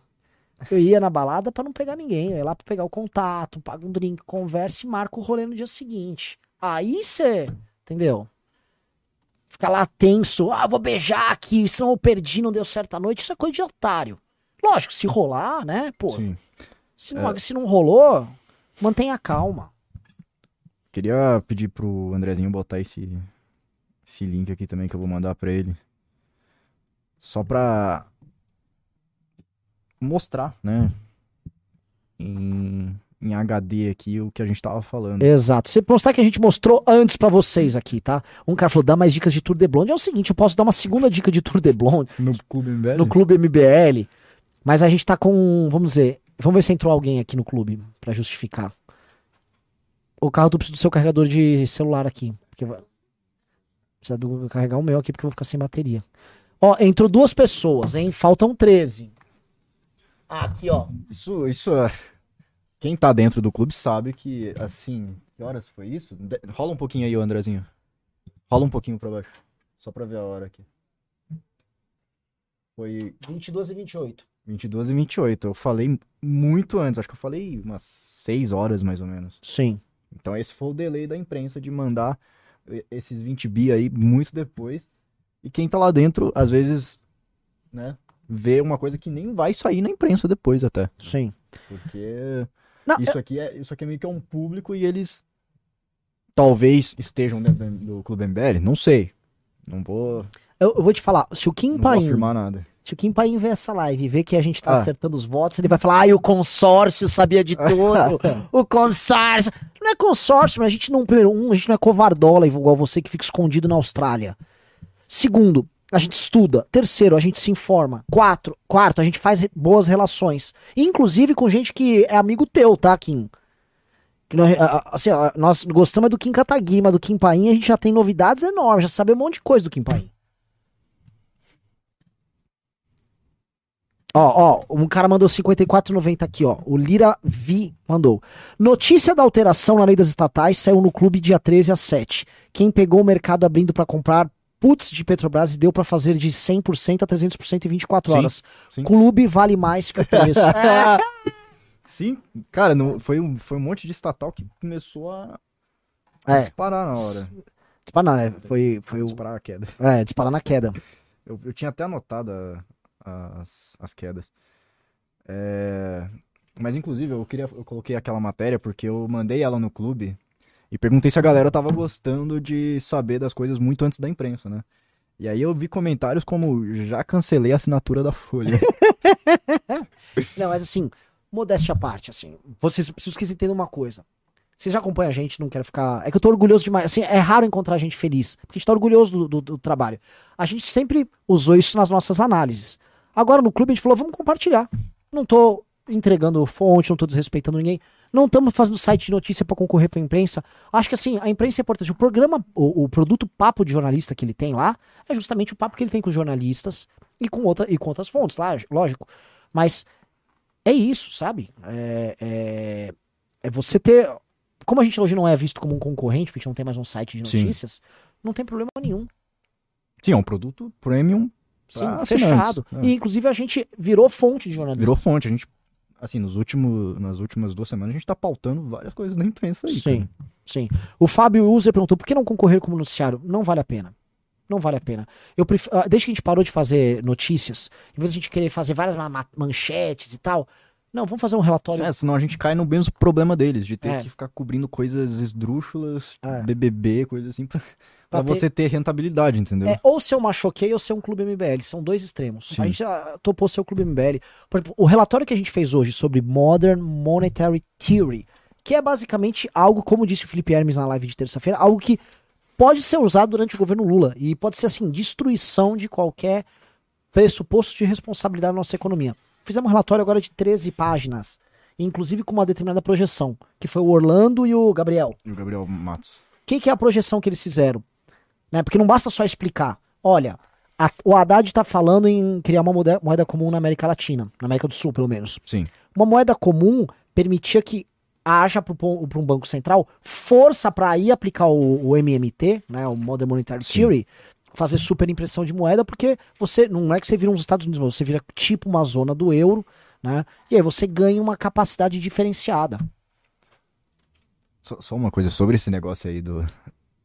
Eu ia na balada pra não pegar ninguém. Eu ia lá pra pegar o contato, paga um drink, conversa e marca o rolê no dia seguinte. Aí você. Entendeu? Ficar lá tenso. Ah, vou beijar aqui, senão eu perdi, não deu certo a noite. Isso é coisa de otário. Lógico, se rolar, né? Pô, Sim. se não, se não rolou, mantenha calma. Queria pedir pro Andrezinho botar esse, esse link aqui também que eu vou mandar pra ele. Só pra mostrar, né? Em, em HD aqui o que a gente tava falando. Exato. Você mostrar que a gente mostrou antes pra vocês aqui, tá? Um cara falou, dá mais dicas de Tour de Blonde. É o seguinte, eu posso dar uma segunda dica de Tour de Blonde No Clube MBL? no Clube MBL, mas a gente tá com, vamos dizer, vamos ver se entrou alguém aqui no clube pra justificar. O carro, tu precisa do seu carregador de celular aqui. Porque precisa do, carregar o meu aqui porque eu vou ficar sem bateria. Ó, entrou duas pessoas, hein? Faltam 13. Ah, aqui, ó. Isso, isso é. Quem tá dentro do clube sabe que, assim. Que horas foi isso? De- Rola um pouquinho aí, Andrezinho. Rola um pouquinho pra baixo. Só pra ver a hora aqui. Foi 22 e 28. 22 e 28. Eu falei muito antes, acho que eu falei umas 6 horas mais ou menos. Sim. Então esse foi o delay da imprensa de mandar esses 20 bi aí muito depois. E quem tá lá dentro, às vezes, né, vê uma coisa que nem vai sair na imprensa depois até. Sim. Porque Não, isso aqui é, isso aqui é meio que é um público e eles talvez estejam dentro do Clube MBL, não sei. Não vou, Eu, eu vou te falar, se o Kim não vou Paim, afirmar nada. se o Kim Paim ver essa live e ver que a gente tá Ah. acertando os votos, ele vai falar, ai, o consórcio sabia de tudo, [LAUGHS] o consórcio. Não é consórcio, mas a gente não, primeiro, um, a gente não é covardola igual você que fica escondido na Austrália. Segundo, a gente estuda. Terceiro, a gente se informa. Quatro, quarto, a gente faz boas relações. Inclusive com gente que é amigo teu, tá, Kim? Que nós, a- a- assim, nós gostamos do Kim Kataguiri, mas do Kim Paim a gente já tem novidades enormes, já sabe um monte de coisa do Kim Paim. Ó, ó, um cara mandou 54,90 aqui, ó. O Lira Vi mandou. Notícia da alteração na lei das estatais saiu no clube dia 13 às 7. Quem pegou o mercado abrindo pra comprar puts de Petrobras e deu pra fazer de 100% a 300% em 24 Sim, horas. sim. Clube vale mais que o preço. [LAUGHS] É. Sim, cara, não, foi, um, foi um monte de estatal que começou a, a É. disparar na hora. Disparar, né? Foi, foi o. Disparar a queda. É, disparar na queda. Eu, eu tinha até anotado a- a- as, as quedas. É, Mas inclusive eu queria, eu coloquei aquela matéria porque eu mandei ela no clube e perguntei se a galera tava gostando de saber das coisas muito antes da imprensa, né? E aí eu vi comentários como já cancelei a assinatura da Folha. [LAUGHS] Não, mas assim, modéstia à parte, assim, vocês precisam que entendam uma coisa. Vocês já acompanham a gente, não quero ficar. É que eu tô orgulhoso demais. Assim, é raro encontrar gente feliz. Porque a gente tá orgulhoso do, do- do trabalho. A gente sempre usou isso nas nossas análises. Agora no clube a gente falou, vamos compartilhar. Não tô entregando fonte, não tô desrespeitando ninguém. Não estamos fazendo site de notícia para concorrer pra imprensa. Acho que assim, a imprensa é importante. O programa, o, o produto papo de jornalista que ele tem lá é justamente o papo que ele tem com os jornalistas e com, outra, e com outras fontes, lá, lógico. Mas é isso, sabe? É, é, é você ter. Como a gente hoje não é visto como um concorrente, porque a gente não tem mais um site de Sim. notícias, não tem problema nenhum. Sim, é um produto premium. Sim, fechado. É. E inclusive a gente virou fonte de jornalismo. Virou fonte. A gente, assim, nos últimos, nas últimas duas semanas, a gente tá pautando várias coisas na imprensa aí. Sim, cara. sim. O Fábio User perguntou por que não concorrer como noticiário? Não vale a pena. Não vale a pena. Eu ah, Desde que a gente parou de fazer notícias, em vez de a gente querer fazer várias ma- ma- manchetes e tal, não, vamos fazer um relatório. É, senão a gente cai no mesmo problema deles, de ter É. que ficar cobrindo coisas esdrúxulas, É. BBB, coisas assim, pra, Pra pra ter- você ter rentabilidade, entendeu? É, ou ser uma choquei ou ser um clube MBL. São dois extremos. Sim. A gente já topou ser o clube MBL. Por exemplo, o relatório que a gente fez hoje sobre Modern Monetary Theory, que é basicamente algo, como disse o Felipe Hermes na live de terça-feira, algo que pode ser usado durante o governo Lula. E pode ser, assim, destruição de qualquer pressuposto de responsabilidade na nossa economia. Fizemos um relatório agora de 13 páginas, inclusive com uma determinada projeção, que foi o Orlando e o Gabriel. E o Gabriel Matos. O que, que é a projeção que eles fizeram? Né? Porque não basta só explicar. Olha, a- o Haddad está falando em criar uma moeda, moeda comum na América Latina, na América do Sul, pelo menos. Sim. Uma moeda comum permitia que haja para um banco central força para ir aplicar o, o MMT, né, o Modern Monetary Sim. Theory, fazer superimpressão de moeda, porque você não é que você vira uns Estados Unidos, mas você vira tipo uma zona do euro, né? E aí você ganha uma capacidade diferenciada. Só, só uma coisa sobre esse negócio aí do,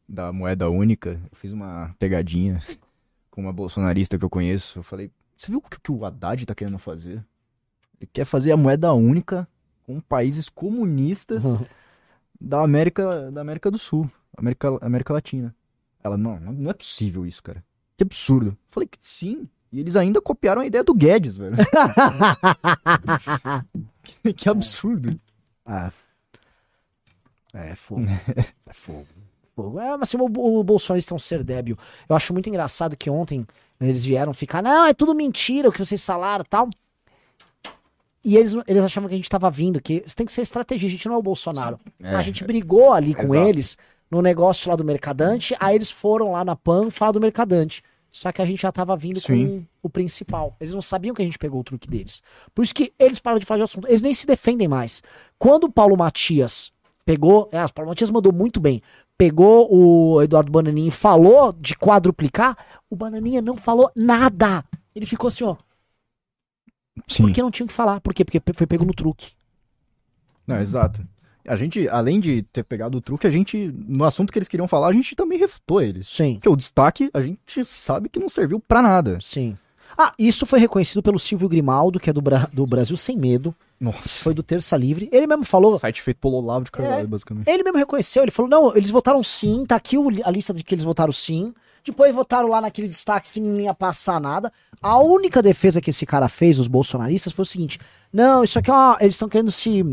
da moeda única. Eu fiz uma pegadinha com uma bolsonarista que eu conheço. Eu falei, você viu o que, que o Haddad tá querendo fazer? Ele quer fazer a moeda única com países comunistas [LAUGHS] da América, da América do Sul, América, América Latina. Ela, não, não é possível isso, cara. Que absurdo. Eu falei, sim. E eles ainda copiaram a ideia do Guedes, velho. que, [LAUGHS] [LAUGHS] que absurdo. É. É fogo. é fogo. É, mas assim, o, o bolsonarista é um ser débil. Eu acho muito engraçado que ontem eles vieram ficar, não, é tudo mentira o que vocês falaram e tal. E eles, eles achavam que a gente tava vindo, que isso tem que ser estratégia, a gente não é o Bolsonaro. É, a gente brigou ali com exato. eles no negócio lá do Mercadante, aí eles foram lá na PAN falar do Mercadante. Só que a gente já tava vindo com Sim. o principal. Eles não sabiam que a gente pegou o truque deles. Por isso que eles pararam de falar de assunto. Eles nem se defendem mais. Quando o Paulo Matias pegou. É, o Paulo Matias mandou muito bem. Pegou o Eduardo Bananinha e falou de quadruplicar, o Bananinha não falou nada. Ele ficou assim, ó. Sim. Porque não tinha o que falar. Por quê? Porque foi pego no truque. Não, exato. A gente, além de ter pegado o truque, a gente, no assunto que eles queriam falar, a gente também refutou eles. Sim, Porque o destaque, a gente sabe que não serviu pra nada. sim. Ah, isso foi reconhecido pelo Silvio Grimaldo, que é do, Bra- do Brasil Sem Medo. Nossa. Foi do Terça Livre. Ele mesmo falou. Site feito pelo Olavo de Carvalho, É. basicamente. Ele mesmo reconheceu, ele falou: não, eles votaram sim, tá aqui a lista de que eles votaram sim. Depois votaram lá naquele destaque que não ia passar nada. A única defesa que esse cara fez, os bolsonaristas, foi o seguinte: não, isso aqui é uma, eles estão querendo se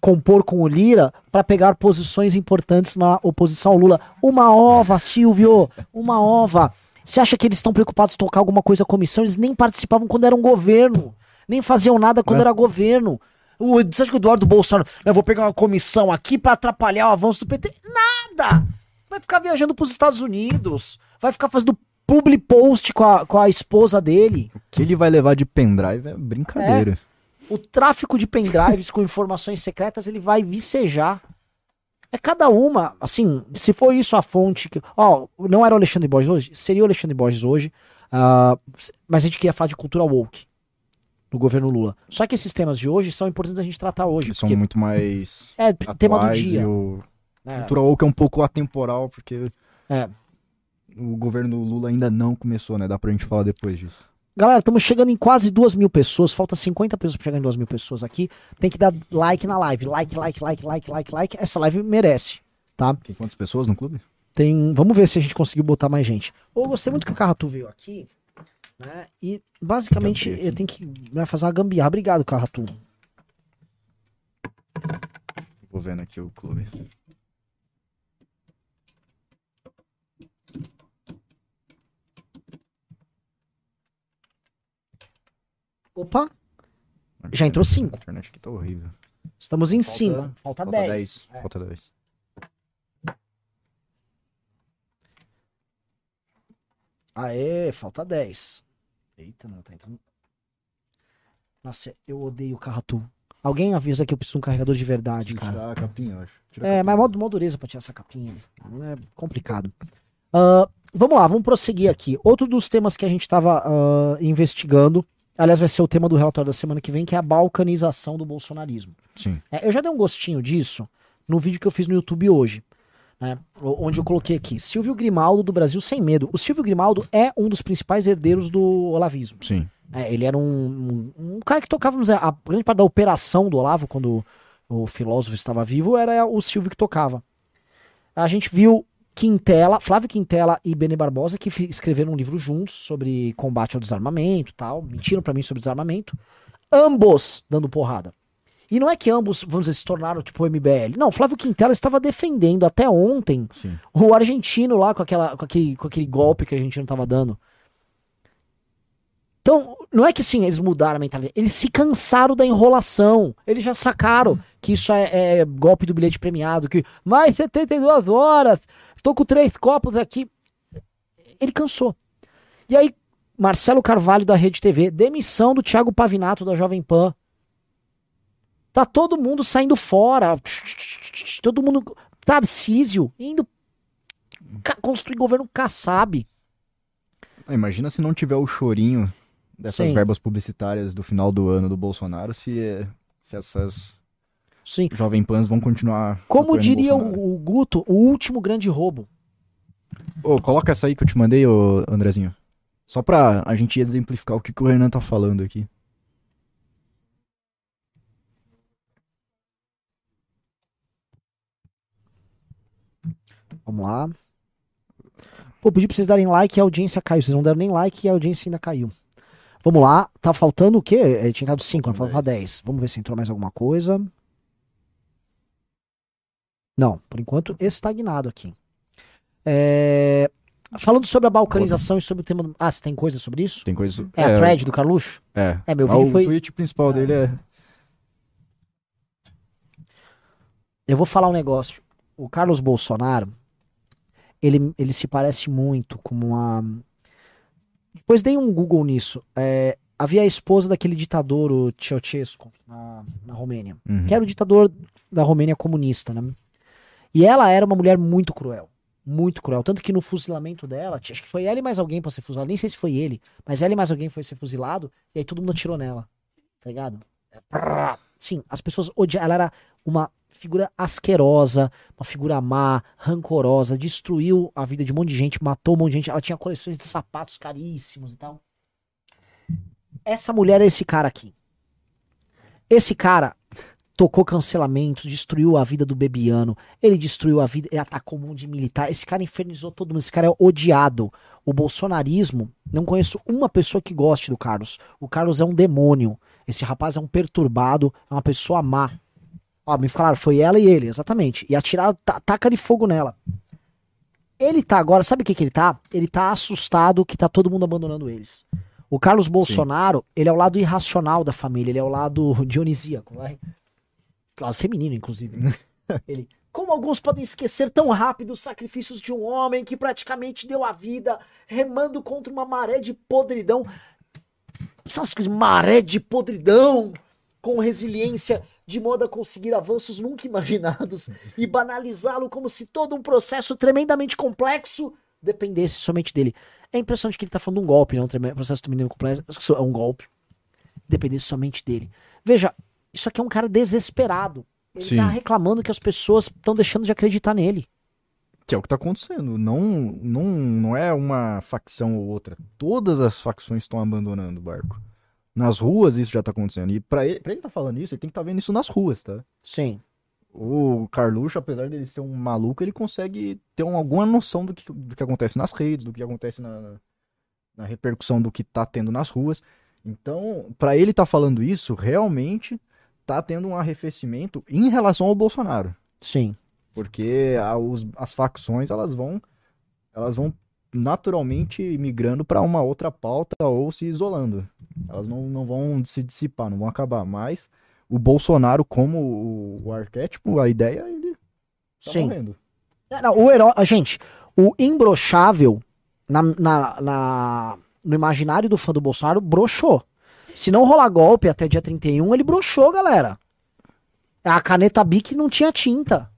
compor com o Lira pra pegar posições importantes na oposição ao Lula. Uma ova, Silvio, uma ova. Você acha que eles estão preocupados em tocar alguma coisa à comissão? Eles nem participavam quando eram governo, nem faziam nada quando É. era governo. O, você acha que o Eduardo Bolsonaro, eu vou pegar uma comissão aqui pra atrapalhar o avanço do PT? Nada! Vai ficar viajando pros Estados Unidos, vai ficar fazendo public post com a, com a esposa dele. O que ele vai levar de pendrive é brincadeira. O tráfico de pendrives com informações secretas ele vai vicejar. É cada uma, assim, se for isso a fonte que. Ó, não era o Alexandre Borges hoje? Seria o Alexandre Borges hoje. ah, mas a gente queria falar de cultura woke no governo Lula. Só que esses temas de hoje são importantes a gente tratar hoje. Eles são muito mais é tema do dia. o né? cultura woke é um pouco atemporal, porque É. o governo Lula ainda não começou, né? Dá pra gente falar depois disso. Galera, estamos chegando em quase duas mil pessoas. Falta 50 pessoas para chegar em duas mil pessoas aqui. Tem que dar like na live. Like, like, like, like, like, like. Essa live merece, tá? Tem quantas pessoas no clube? Tem. Vamos ver se a gente conseguiu botar mais gente. Eu gostei muito que o Carratu veio aqui, né? E basicamente aqui. eu tenho que né, fazer uma gambiarra. Obrigado, Carratu. Vou vendo aqui o clube. Opa, Já entrou cinco. A internet aqui tá horrível. estamos em Falta- 5. Falta Falta 10. 10. É. Falta 10. Aê, falta 10. Eita, não, tá entrando. Nossa, eu odeio o Carratu. Alguém avisa que eu preciso de um carregador de verdade, cara. tirar a capinha, eu acho. Tira É, capinha. mas modo, modo dureza pra tirar essa capinha. É complicado. Ah, vamos lá, vamos prosseguir aqui. Outro dos temas que a gente tava ah, investigando, aliás, vai ser o tema do relatório da semana que vem, que é a balcanização do bolsonarismo. Sim. É, eu já dei um gostinho disso no vídeo que eu fiz no YouTube hoje. né, onde eu coloquei aqui, Silvio Grimaldo do Brasil Sem Medo. O Silvio Grimaldo é um dos principais herdeiros do olavismo. Sim. É, ele era um, um, um cara que tocava, vamos dizer, a grande parte da operação do Olavo, quando o filósofo estava vivo, era o Silvio que tocava. A gente viu Quintela, Flávio Quintela e Bene Barbosa, que escreveram um livro juntos sobre combate ao desarmamento tal, mentiram pra mim sobre desarmamento, ambos dando porrada. E não é que ambos, vamos dizer, se tornaram tipo MBL. Não, Flávio Quintela estava defendendo até ontem Sim. o argentino lá com, aquela, com, aquele, com aquele golpe que a argentino tava dando. Então, não é que sim, eles mudaram a mentalidade. Eles se cansaram da enrolação. Eles já sacaram que isso é, é golpe do bilhete premiado. Que mais 72 horas, tô com três copos aqui. Ele cansou. E aí, Marcelo Carvalho da Rede TV, demissão do Thiago Pavinato da Jovem Pan. Tá todo mundo saindo fora. Todo mundo. Tarcísio indo construir governo Kassab. Ah, Imagina se não tiver o chorinho dessas Sim. verbas publicitárias do final do ano do Bolsonaro, se, se essas Sim. jovem pans vão continuar. Como diria o, o Guto, o último grande roubo. Ô, coloca essa aí que eu te mandei, ô, Andrezinho. Só pra a gente exemplificar o que, que o Renan tá falando aqui. Vamos lá. Pô, pedi pra vocês darem like e a audiência caiu. Vocês não deram nem like e a audiência ainda caiu. Vamos lá. Tá faltando o quê? É, tinha dado 5, Faltam faltava 10. Vamos ver se entrou mais alguma coisa. Não, por enquanto estagnado aqui. É, Falando sobre a balcanização e sobre o tema. do- Ah, você tem coisa sobre isso? Tem coisa. É, a thread do Carluxo? É. É, meu vídeo o foi. tweet principal dele é. Eu vou falar um negócio. O Carlos Bolsonaro, ele, ele se parece muito com uma. Depois dei um Google nisso. É, havia a esposa daquele ditador, o Ceausescu, na, na Romênia. Uhum. Que era o ditador da Romênia comunista, né? E ela era uma mulher muito cruel. Muito cruel. Tanto que no fuzilamento dela, acho que foi ela e mais alguém pra ser fuzilado. Nem sei se foi ele, mas ela e mais alguém foi ser fuzilado. E aí todo mundo atirou nela. Tá ligado? Sim, as pessoas odiavam. Ela era uma figura asquerosa, uma figura má, rancorosa, destruiu a vida de um monte de gente, matou um monte de gente. Ela tinha coleções de sapatos caríssimos e tal. Essa mulher é esse cara aqui. Esse cara tocou cancelamentos, destruiu a vida do Bebiano, ele destruiu a vida, ele atacou um monte de militar. Esse cara infernizou todo mundo, esse cara é odiado. O bolsonarismo, não conheço uma pessoa que goste do Carlos. O Carlos é um demônio. Esse rapaz é um perturbado, é uma pessoa má. Ó, me falaram, foi ela e ele, exatamente. E atiraram ta- taca de fogo nela. Ele tá agora, sabe o que que ele tá? Ele tá assustado que tá todo mundo abandonando eles. O Carlos Bolsonaro, ele é o lado irracional da família, ele é o lado dionisíaco, vai? Lado feminino, inclusive. [LAUGHS] ele, como alguns podem esquecer tão rápido os sacrifícios de um homem que praticamente deu a vida remando contra uma maré de podridão. Essas coisas, maré de podridão, com resiliência de modo a conseguir avanços nunca imaginados [LAUGHS] e banalizá-lo como se todo um processo tremendamente complexo dependesse somente dele. É impressionante que ele tá falando de um golpe, não um processo tremendamente complexo, é um golpe. Dependesse somente dele. Veja, isso aqui é um cara desesperado. Ele Sim. tá reclamando que as pessoas estão deixando de acreditar nele. Que é o que tá acontecendo. Não, não, não é uma facção ou outra. Todas as facções estão abandonando o barco. Nas ruas isso já tá acontecendo. E pra ele, pra ele tá falando isso, ele tem que tá vendo isso nas ruas, tá? Sim. O Carluxo, apesar dele ser um maluco, ele consegue ter um- alguma noção do que, do que acontece nas redes, do que acontece na, na repercussão do que tá tendo nas ruas. Então, pra ele tá falando isso, realmente tá tendo um arrefecimento em relação ao Bolsonaro. Sim. Porque a- os- as facções, elas vão elas vão naturalmente migrando para uma outra pauta ou se isolando. Elas não, não vão se dissipar, não vão acabar. Mas o Bolsonaro, como o, o arquétipo, a ideia, ele tá Sim. morrendo. Não, não, o herói. ah, Gente, o imbrochável na, na- na- no imaginário do fã do Bolsonaro broxou. Se não rolar golpe até dia 31, ele broxou, galera. A caneta Bic não tinha tinta.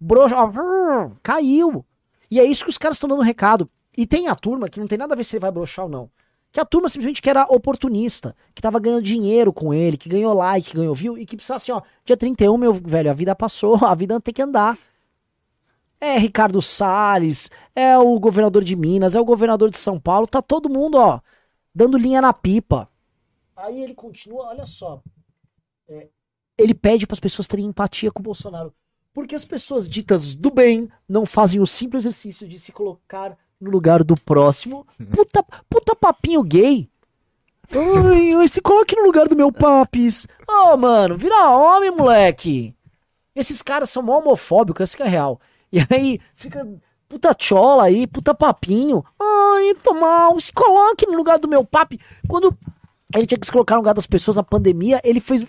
Broxou. Caiu. E é isso que os caras estão dando recado. E tem a turma que não tem nada a ver se ele vai broxar ou não. Que a turma simplesmente que era oportunista, que tava ganhando dinheiro com ele, que ganhou like, que ganhou view, e que precisava assim, ó, dia 31, meu velho, a vida passou, [LAUGHS] a vida tem que andar. É Ricardo Salles, é o governador de Minas, é o governador de São Paulo, tá todo mundo, ó, dando linha na pipa. Aí ele continua, olha só. É, ele pede para as pessoas terem empatia com o Bolsonaro. Porque as pessoas ditas do bem não fazem o simples exercício de se colocar no lugar do próximo. Puta, puta papinho gay. Ai, se coloque no lugar do meu papis. Ô, mano, vira homem, moleque. Esses caras são mó homofóbicos, esse que é real. E aí fica puta chola aí, puta papinho. Ai, tô mal, se coloque no lugar do meu papi. Quando ele tinha que se colocar no lugar das pessoas na pandemia, ele fez.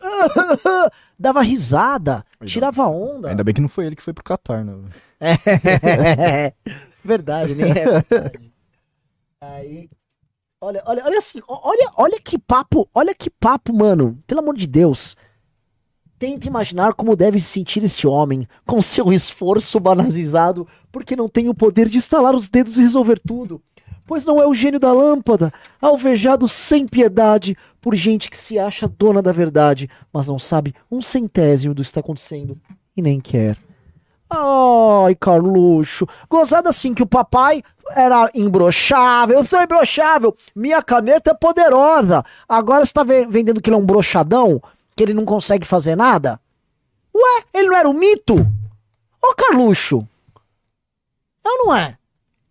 [LAUGHS] dava risada, tirava onda. Ainda bem que não foi ele que foi pro Catar, né? É, [LAUGHS] verdade, nem é verdade. Aí, olha, olha, olha assim, olha, olha que papo, olha que papo, mano. Pelo amor de Deus. Tente imaginar como deve se sentir esse homem com seu esforço banalizado, porque não tem o poder de estalar os dedos e resolver tudo. Pois não é o gênio da lâmpada, alvejado sem piedade por gente que se acha dona da verdade, mas não sabe um centésimo do que está acontecendo e nem quer. Ai, Carluxo. Gozada assim que o papai era imbrochável. Eu sou imbrochável. Minha caneta é poderosa. Agora tá ve- vendendo que ele é um brochadão? Que ele não consegue fazer nada? Ué, ele não era um mito? Ô, Carluxo. É ou não é?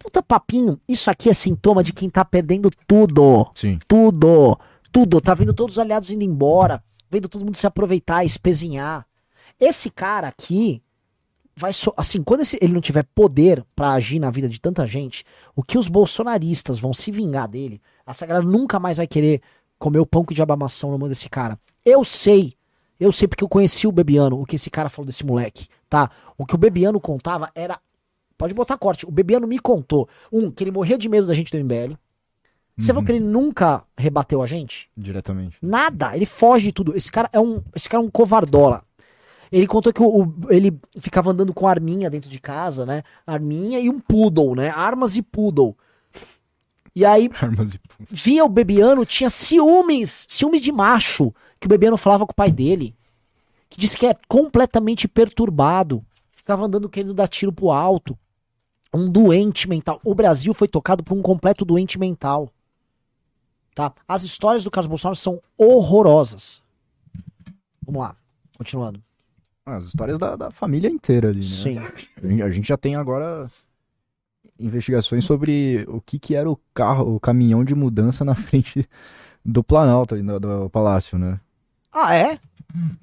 Puta papinho. Isso aqui é sintoma de quem tá perdendo tudo. Sim. Tudo. Tudo. Tá vendo todos os aliados indo embora. Vendo todo mundo se aproveitar, espezinhar. Esse cara aqui vai so... assim, quando esse- ele não tiver poder pra agir na vida de tanta gente, o que os bolsonaristas vão se vingar dele, essa galera nunca mais vai querer comer o pão com diabamação no mão desse cara. Eu sei. Eu sei porque eu conheci o Bebiano, o que esse cara falou desse moleque, tá? O que o Bebiano contava era Pode botar corte. O Bebiano me contou. Um, que ele morria de medo da gente do MBL. Você viu que ele nunca rebateu a gente? Diretamente. Nada. Ele foge de tudo. Esse cara é um, esse cara é um covardola. Ele contou que o, o- ele ficava andando com arminha dentro de casa, né? Arminha e um poodle, né? Armas e poodle. E aí [LAUGHS] Armas e punhos. via o Bebiano, tinha ciúmes, ciúmes de macho, que o Bebiano falava com o pai dele. Que disse que é completamente perturbado. Ficava andando querendo dar tiro pro alto. Um doente mental. O Brasil foi tocado por um completo doente mental. Tá? As histórias do Carlos Bolsonaro são horrorosas. Vamos lá, continuando. Ah, As histórias da, da família inteira ali, né? Sim. A gente- já tem agora investigações sobre o que, que era o carro, o caminhão de mudança na [LAUGHS] frente do Planalto, ali, do, do palácio, né? Ah, é?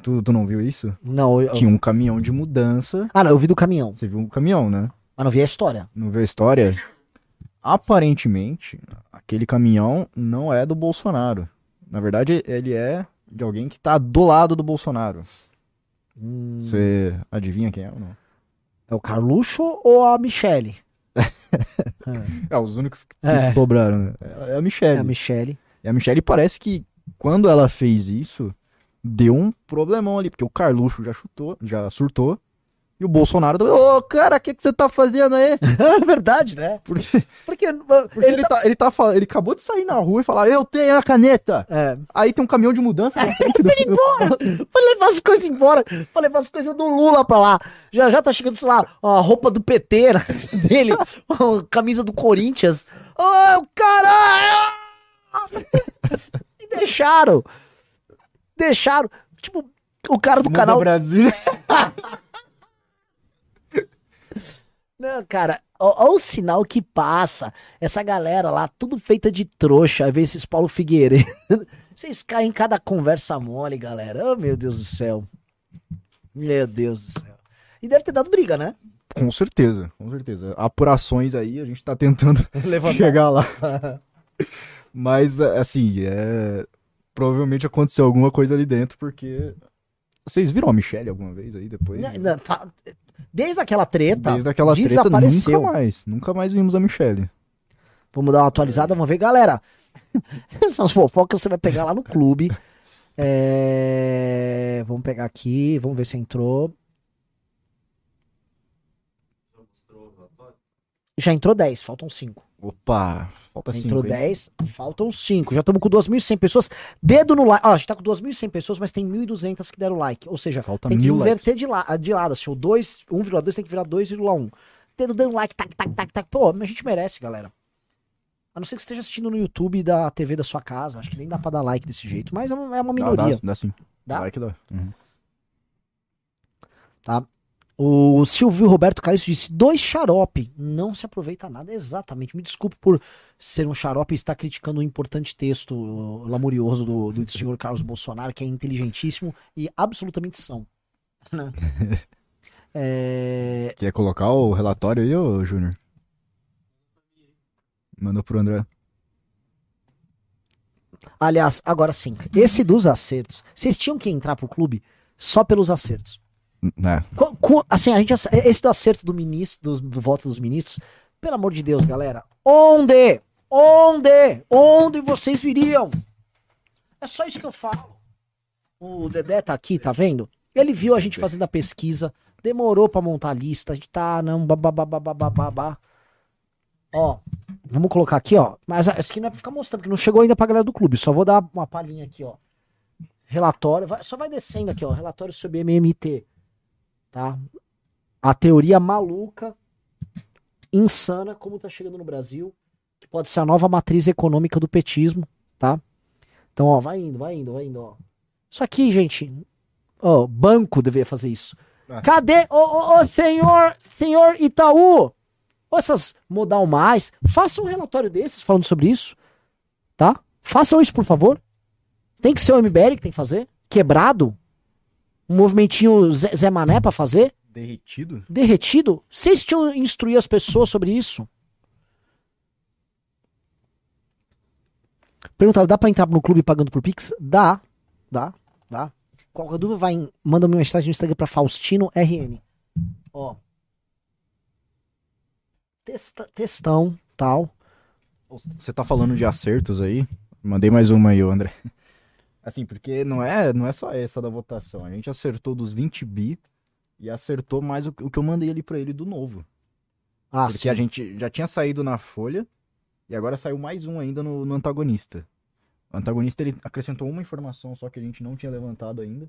Tu, tu não viu isso? Não, eu... Tinha um caminhão de mudança. Ah, não, eu vi do caminhão. Você viu o caminhão, né? Mas não vi a história. Não viu a história? Aparentemente, aquele caminhão não é do Bolsonaro. Na verdade, ele é de alguém que tá do lado do Bolsonaro. Hum, Você adivinha quem é ou não? é o Carluxo ou a Michele? [LAUGHS] É, os únicos que É. sobraram. né? É a É Michelle. a Michele. E a Michelle parece que quando ela fez isso, deu um problemão ali, porque o Carluxo já chutou, já surtou. E o Bolsonaro, ô cara, o que, que você tá fazendo aí? [LAUGHS] É verdade, né? Porque, Porque, porque ele, tá, ele, tá, fal- ele acabou de sair na rua e falar, eu tenho a caneta. É, Aí tem um caminhão de mudança na [LAUGHS] frente do... pra levar as coisas embora, pra levar as coisas do Lula pra lá. Já já tá chegando, sei lá, a roupa do PT na casa dele, [LAUGHS] a camisa do Corinthians. Ô, caralho! E deixaram. Deixaram. Tipo, o cara do Muda canal. Brasília. Não, cara, ó o sinal que passa. Essa galera lá, tudo feita de trouxa. Aí vem esses Paulo Figueiredo. [LAUGHS] Vocês caem em cada conversa mole, galera. Oh, meu Deus do céu. Meu Deus do céu. E deve ter dado briga, né? Com certeza, com certeza. Apurações aí, a gente tá tentando [LAUGHS] [LAUGHS] chegar lá. Mas, assim, é... provavelmente aconteceu alguma coisa ali dentro, porque. Vocês viram a Michelle alguma vez aí depois? N- n- tá- Desde aquela treta, Desde aquela treta, desapareceu. nunca mais. Nunca mais vimos a Michelle. Vamos dar uma atualizada, vamos ver, galera. [LAUGHS] Essas fofocas você vai pegar lá no clube. É, Vamos pegar aqui, vamos ver se entrou. Já entrou 10, faltam 5. Opa, falta cinco. Entrou hein? 10, faltam 5. Já estamos com 2.100 pessoas. Dedo no like. Ó, a gente tá com 2.100 pessoas, mas tem 1.200 que deram like. Ou seja, Falta tem que inverter de, la de lado. Assim, o 2, 1,2 tem que virar 2,1. Dedo dando like, tac, tac, tac, tac. Pô, a gente merece, galera. A não ser que você esteja assistindo no YouTube da TV da sua casa. Acho que nem dá pra dar like desse jeito. Mas é uma, é uma Dá, minoria. dá, dá sim. Dá? Like dá. Uhum. O Silvio Roberto Calixto disse: dois xarope, não se aproveita nada. Exatamente. Me desculpe por ser um xarope e estar criticando um importante texto lamurioso do, do senhor Carlos Bolsonaro, que é inteligentíssimo e absolutamente são. né? [LAUGHS] É, Quer colocar o relatório aí, ô Júnior? Mandou pro André. Aliás, agora sim, esse dos acertos, vocês tinham que entrar pro clube só pelos acertos. É. Co- assim, a gente ace- esse do acerto do ministro, dos- do, voto dos ministros, pelo amor de Deus, galera, onde? Onde? Onde vocês viriam? É só isso que eu falo. O Dedé tá aqui, tá vendo? Ele viu a gente fazendo a pesquisa, demorou pra montar a lista, a gente tá, não, babá. Ó, vamos colocar aqui, ó. Mas isso aqui não é pra ficar mostrando, porque não chegou ainda pra galera do clube. Só vou dar uma palhinha aqui, ó. Relatório, vai- só vai descendo aqui, ó. Relatório sobre MMT tá? A teoria maluca, insana, como tá chegando no Brasil, que pode ser a nova matriz econômica do petismo, tá? Então, ó, vai indo, vai indo, vai indo, ó. Isso aqui, gente, ó, banco deveria fazer isso. Ah. Cadê o senhor, senhor Itaú? Ou essas modal mais, façam um relatório desses falando sobre isso, tá? Façam isso, por favor. Tem que ser o MBL que tem que fazer, quebrado, um movimentinho Zé, Zé Mané pra fazer? Derretido? Derretido? Vocês tinham instruir as pessoas sobre isso? Perguntaram, dá pra entrar no clube pagando por Pix? Dá, dá, dá. Qualquer dúvida, vai em, manda uma mensagem no Instagram pra Faustino RN. Ó. Testa, textão, tal. Você tá falando de acertos aí? Mandei mais uma aí, André. Assim, porque não é, não é só essa da votação. A gente acertou dos 20 bi e acertou mais o, o que eu mandei ali pra ele do novo. Ah, porque sim. a gente já tinha saído na Folha e agora saiu mais um ainda no, no antagonista. O antagonista ele acrescentou uma informação só que a gente não tinha levantado ainda.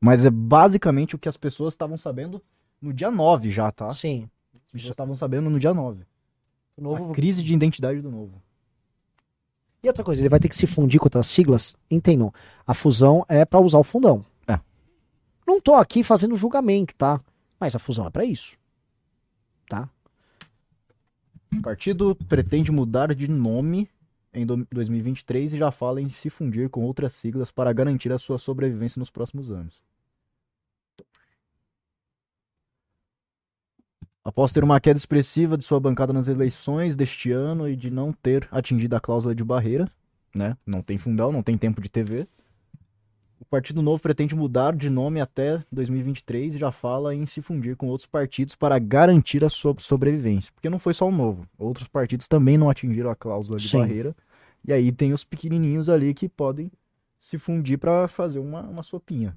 Mas é basicamente o que as pessoas estavam sabendo no dia 9 já, tá? Sim. As pessoas estavam sabendo no dia 9. O novo A crise de identidade do novo. E outra coisa, ele vai ter que se fundir com outras siglas? Entendam. A fusão é pra usar o fundão. É. Não tô aqui fazendo julgamento, tá? Mas a fusão é pra isso. Tá? O partido pretende mudar de nome em do- 2023 e já fala em se fundir com outras siglas para garantir a sua sobrevivência nos próximos anos. Após ter uma queda expressiva de sua bancada nas eleições deste ano e de não ter atingido a cláusula de barreira, né? Não tem fundão, não tem tempo de TV. O Partido Novo pretende mudar de nome até 2023 e já fala em se fundir com outros partidos para garantir a sua sobrevivência. Porque não foi só o Novo. Outros partidos também não atingiram a cláusula de Sim. barreira. E aí tem os pequenininhos ali que podem se fundir para fazer uma, uma sopinha.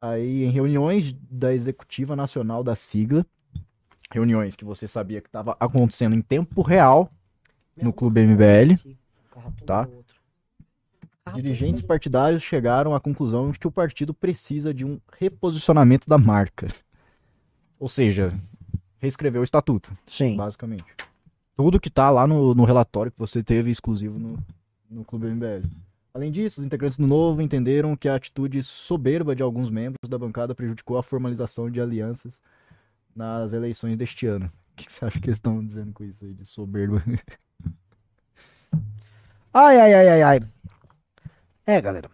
Aí em reuniões da executiva nacional da sigla, reuniões que você sabia que estava acontecendo em tempo real no Clube MBL, tá? dirigentes partidários chegaram à conclusão de que o partido precisa de um reposicionamento da marca. Ou seja, reescrever o estatuto, Sim. basicamente. Tudo que tá lá no, no relatório que você teve exclusivo no, no Clube MBL. Além disso, os integrantes do Novo entenderam que a atitude soberba de alguns membros da bancada prejudicou a formalização de alianças nas eleições deste ano. O que que você acha que eles estão dizendo com isso aí de soberba? [LAUGHS] Ai, ai, ai, ai, ai. É, galera.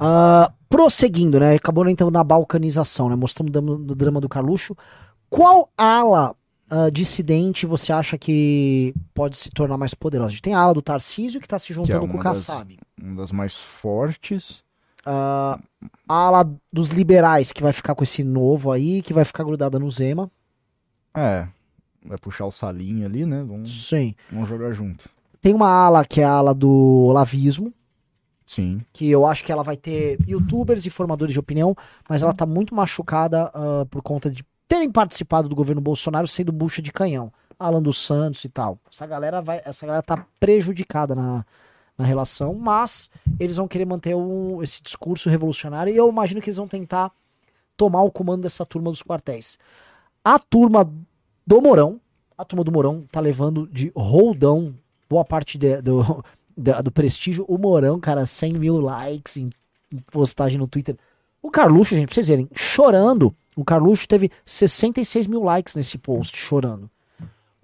Ah, prosseguindo, né? Acabou então na balcanização, né? Mostramos o drama, do Carluxo. Qual ala ah, dissidente você acha que pode se tornar mais poderosa? A gente tem a ala do Tarcísio que tá se juntando com o das- Kassab. uma das mais fortes. Ah, a ala dos liberais, que vai ficar com esse novo aí, que vai ficar grudada no Zema. É, vai puxar o salinho ali, né? Vamos, Sim. vamos jogar junto. Tem uma ala que é a ala do olavismo, Sim. que eu acho que ela vai ter youtubers e formadores de opinião, mas ela tá muito machucada ah, por conta de terem participado do governo Bolsonaro sendo bucha de canhão. Alan dos Santos e tal. Essa galera vai, essa galera tá prejudicada na, na relação, mas eles vão querer manter o- esse discurso revolucionário e eu imagino que eles vão tentar tomar o comando dessa turma dos quartéis. A turma do Mourão, a turma do Mourão tá levando de roldão boa parte de- do, [LAUGHS] do prestígio. O Mourão, cara, 100 mil likes em, em postagem no Twitter. O Carluxo, gente, pra vocês verem, chorando. O Carluxo teve 66 mil likes nesse post, chorando.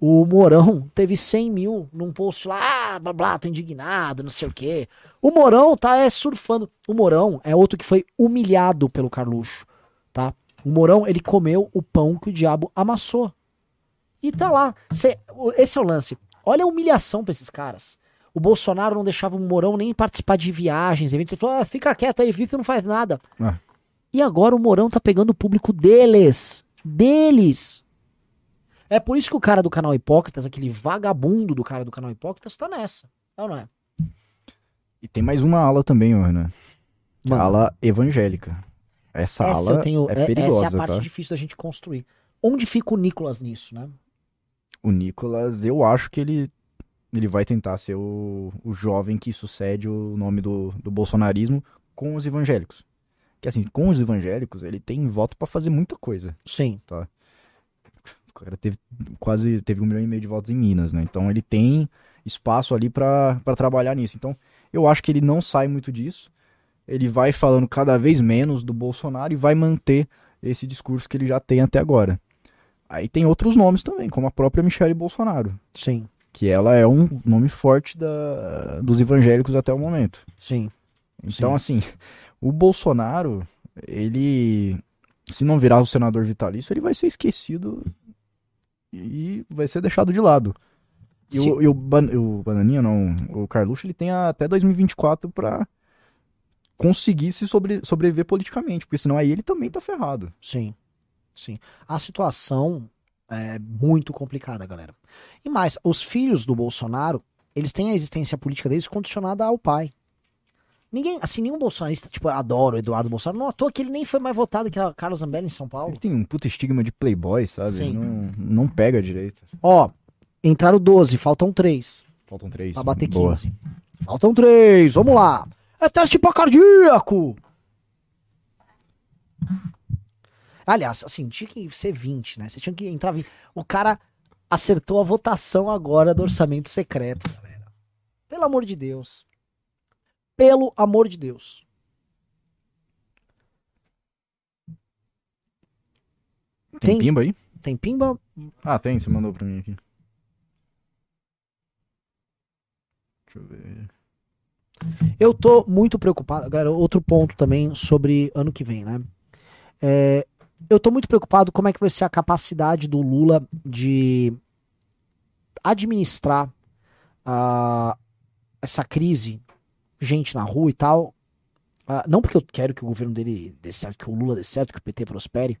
O Mourão teve 100 mil num post lá, ah, blá blá, tô indignado, não sei o quê. O Mourão tá é, surfando. O Mourão é outro que foi humilhado pelo Carluxo, tá? O Mourão, ele comeu o pão que o diabo amassou. E tá lá. Cê- esse é o lance. Olha a humilhação pra esses caras. O Bolsonaro não deixava o Mourão nem participar de viagens, eventos. Ele falou: ah, fica quieto aí, Vitor não faz nada. Ah. E agora o Mourão tá pegando o público deles. Deles. É por isso que o cara do canal Hipócritas, aquele vagabundo do cara do canal Hipócritas, tá nessa. É ou não é? E tem mais uma ala também, ó, Renan. Manda. Ala evangélica. Essa, Essa ala tenho- é é- perigosa, essa é a parte tá? difícil da gente construir. Onde fica o Nicolas nisso, né? O Nicolas, eu acho que ele, ele vai tentar ser o, o jovem que sucede o nome do, do bolsonarismo com os evangélicos. Que assim, com os evangélicos, ele tem voto pra fazer muita coisa. Sim. O cara teve quase teve um milhão e meio de votos em Minas, né? Então ele tem espaço ali pra pra trabalhar nisso. Então eu acho que ele não sai muito disso. Ele vai falando cada vez menos do Bolsonaro e vai manter esse discurso que ele já tem até agora. Aí tem outros nomes também, como a própria Michelle Bolsonaro, Sim. que ela é um nome forte da, dos evangélicos até o momento. Sim. Então, assim, o Bolsonaro, ele, se não virar o senador vitalício, ele vai ser esquecido e vai ser deixado de lado. E, o, e o, Ban- o Bananinha, não, o Carluxo, ele tem até 2024 pra conseguir se sobre, sobreviver politicamente, porque senão aí ele também tá ferrado. Sim, sim. A situação é muito complicada, galera. E mais, os filhos do Bolsonaro, eles têm a existência política deles condicionada ao pai. Ninguém, assim, nenhum bolsonarista, tipo, adora o Eduardo Bolsonaro, não à toa que ele nem foi mais votado que a Carlos Zambelli em São Paulo. Ele tem um puta estigma de playboy, sabe? Sim. Não, não pega direito. Ó, entraram 12, faltam 3 Faltam três. pra bater Boa. 15. Faltam 3, vamos lá. É teste pra cardíaco. Aliás, assim, tinha que ser 20, né? Você tinha que entrar 20. O cara acertou a votação agora do orçamento secreto, galera. Pelo amor de Deus. Pelo amor de Deus. Tem Tem- pimba aí? Tem pimba? Ah, tem, você mandou pra mim aqui. Deixa eu ver. Eu tô muito preocupado. Galera, outro ponto também sobre ano que vem, né? É, eu tô muito preocupado como é que vai ser a capacidade do Lula de administrar ah, essa crise, gente na rua e tal. Ah, não porque eu quero que o governo dele dê certo, que o Lula dê certo, que o PT prospere,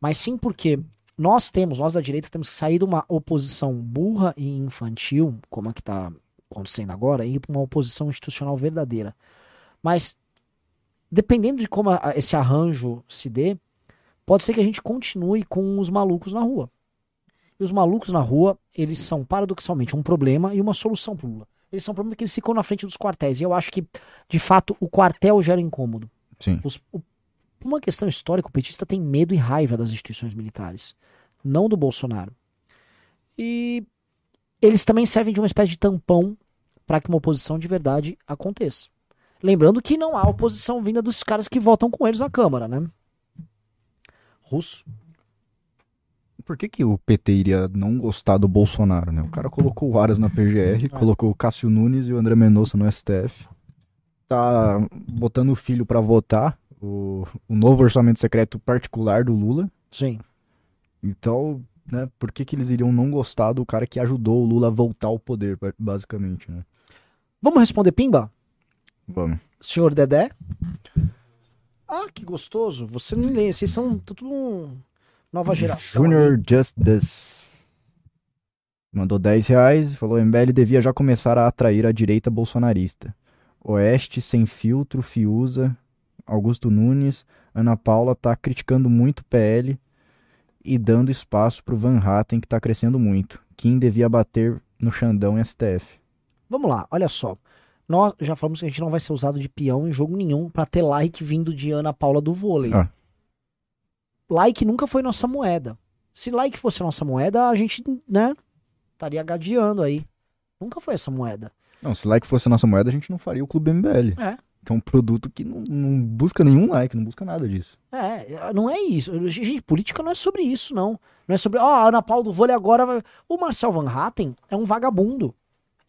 mas sim porque nós temos, nós da direita, temos que sair de uma oposição burra e infantil, como a que tá acontecendo agora, e ir para uma oposição institucional verdadeira. Mas, dependendo de como a- esse arranjo se dê, pode ser que a gente continue com os malucos na rua. E os malucos na rua, eles são paradoxalmente um problema e uma solução pro Lula. Eles são um problema porque eles ficam na frente dos quartéis. E eu acho que, de fato, o quartel gera incômodo. Sim. Os- o- uma questão histórica, o petista tem medo e raiva das instituições militares, não do Bolsonaro. E eles também servem de uma espécie de tampão para que uma oposição de verdade aconteça. Lembrando que não há oposição vinda dos caras que votam com eles na Câmara, né? Russo. Por que, que o PT iria não gostar do Bolsonaro, né? O cara colocou o Aras na PGR, colocou o Cássio Nunes e o André Mendonça no STF. Tá botando o filho pra votar o, o novo orçamento secreto particular do Lula. Sim. Então, né, por que, que eles iriam não gostar do cara que ajudou o Lula a voltar ao poder, ba- basicamente, né? Vamos responder Pimba? Vamos. Senhor Dedé? Ah, que gostoso. Você não lê, vocês são tudo um- nova geração. Junior Just This. Mandou 10 reais falou: MBL devia já começar a atrair a direita bolsonarista. Oeste, Sem Filtro, Fiuza, Augusto Nunes, Ana Paula tá criticando muito o PL e dando espaço pro Van Hatten, que tá crescendo muito. Kim devia bater no Xandão e STF. Vamos lá, olha só. Nós já falamos que a gente não vai ser usado de peão em jogo nenhum pra ter like vindo de Ana Paula do vôlei. Ah. Like nunca foi nossa moeda. Se like fosse nossa moeda, a gente, né, estaria gadeando aí. Nunca foi essa moeda. Não, se like fosse nossa moeda, a gente não faria o Clube MBL. É. Que é um produto que não, não busca nenhum like, não busca nada disso. É, não é isso. Gente, política não é sobre isso, não. Não é sobre, ó, a Ana Paula do vôlei agora vai... O Marcel Van Hatten é um vagabundo.